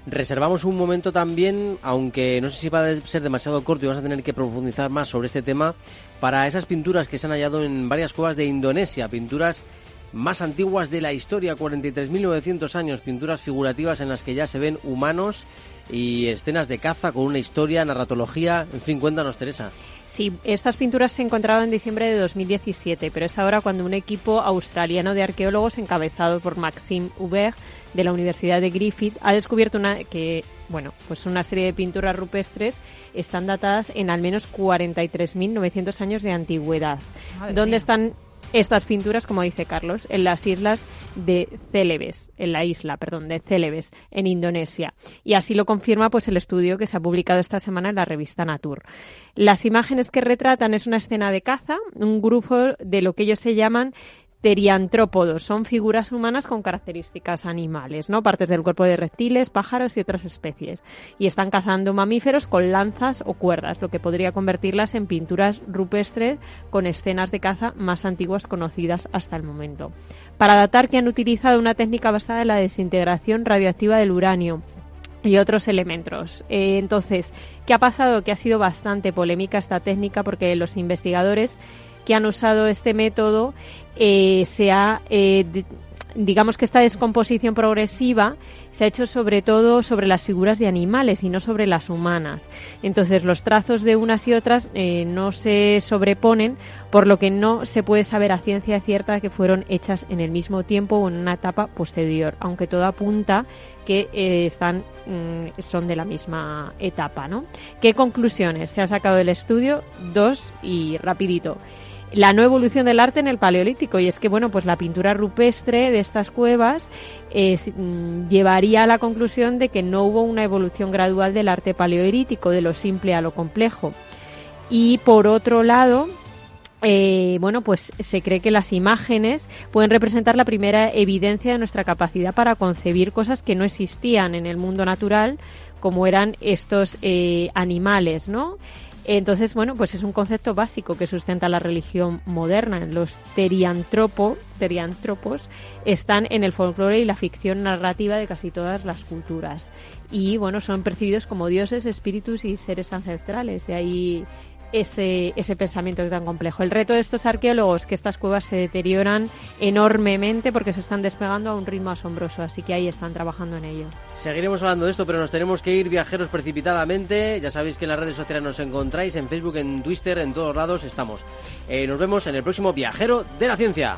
Speaker 1: Reservamos un momento también, aunque no sé si va a ser demasiado corto y vamos a tener que profundizar más sobre este tema, para esas pinturas que se han hallado en varias cuevas de Indonesia, pinturas más antiguas de la historia, 43.900 años, pinturas figurativas en las que ya se ven humanos y escenas de caza con una historia, narratología, en fin, cuéntanos Teresa.
Speaker 6: Sí, estas pinturas se encontraban en diciembre de 2017, pero es ahora cuando un equipo australiano de arqueólogos encabezado por Maxime Hubert de la Universidad de Griffith ha descubierto una que bueno, pues una serie de pinturas rupestres están datadas en al menos 43.900 años de antigüedad. ¿Dónde están estas pinturas, como dice Carlos, en las islas de Celebes, en la isla, perdón, de Celebes, en Indonesia. Y así lo confirma pues el estudio que se ha publicado esta semana en la revista Nature. Las imágenes que retratan es una escena de caza, un grupo de lo que ellos se llaman teriantrópodos, son figuras humanas con características animales, ¿no? Partes del cuerpo de reptiles, pájaros y otras especies. Y están cazando mamíferos con lanzas o cuerdas, lo que podría convertirlas en pinturas rupestres con escenas de caza más antiguas conocidas hasta el momento. Para datar que han utilizado una técnica basada en la desintegración radioactiva del uranio, y otros elementos. Eh, entonces, ¿qué ha pasado? Que ha sido bastante polémica esta técnica porque los investigadores que han usado este método eh, se ha eh, digamos que esta descomposición progresiva se ha hecho sobre todo sobre las figuras de animales y no sobre las humanas. Entonces los trazos de unas y otras eh, no se sobreponen, por lo que no se puede saber a ciencia cierta que fueron hechas en el mismo tiempo o en una etapa posterior, aunque todo apunta que están mm, son de la misma etapa, ¿no? ¿Qué conclusiones se ha sacado del estudio? Dos y rapidito la no evolución del arte en el Paleolítico. Y es que, bueno, pues la pintura rupestre de estas cuevas mm, llevaría a la conclusión de que no hubo una evolución gradual del arte paleolítico, de lo simple a lo complejo. Y por otro lado, eh, bueno, pues se cree que las imágenes pueden representar la primera evidencia de nuestra capacidad para concebir cosas que no existían en el mundo natural, como eran estos eh, animales, ¿no? Entonces, bueno, pues es un concepto básico que sustenta la religión moderna. Los teriantropos están en el folclore y la ficción narrativa de casi todas las culturas. Y, bueno, son percibidos como dioses, espíritus y seres ancestrales. De ahí ese, ese pensamiento tan complejo. El reto de estos arqueólogos que estas cuevas se deterioran enormemente porque se están despegando a un ritmo asombroso, así que ahí están trabajando en ello.
Speaker 1: Seguiremos hablando de esto, pero nos tenemos que ir viajeros precipitadamente. Ya sabéis que en las redes sociales nos encontráis, en Facebook, en Twitter, en todos lados estamos. Eh, nos vemos en el próximo Viajero de la Ciencia.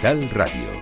Speaker 3: Capital Radio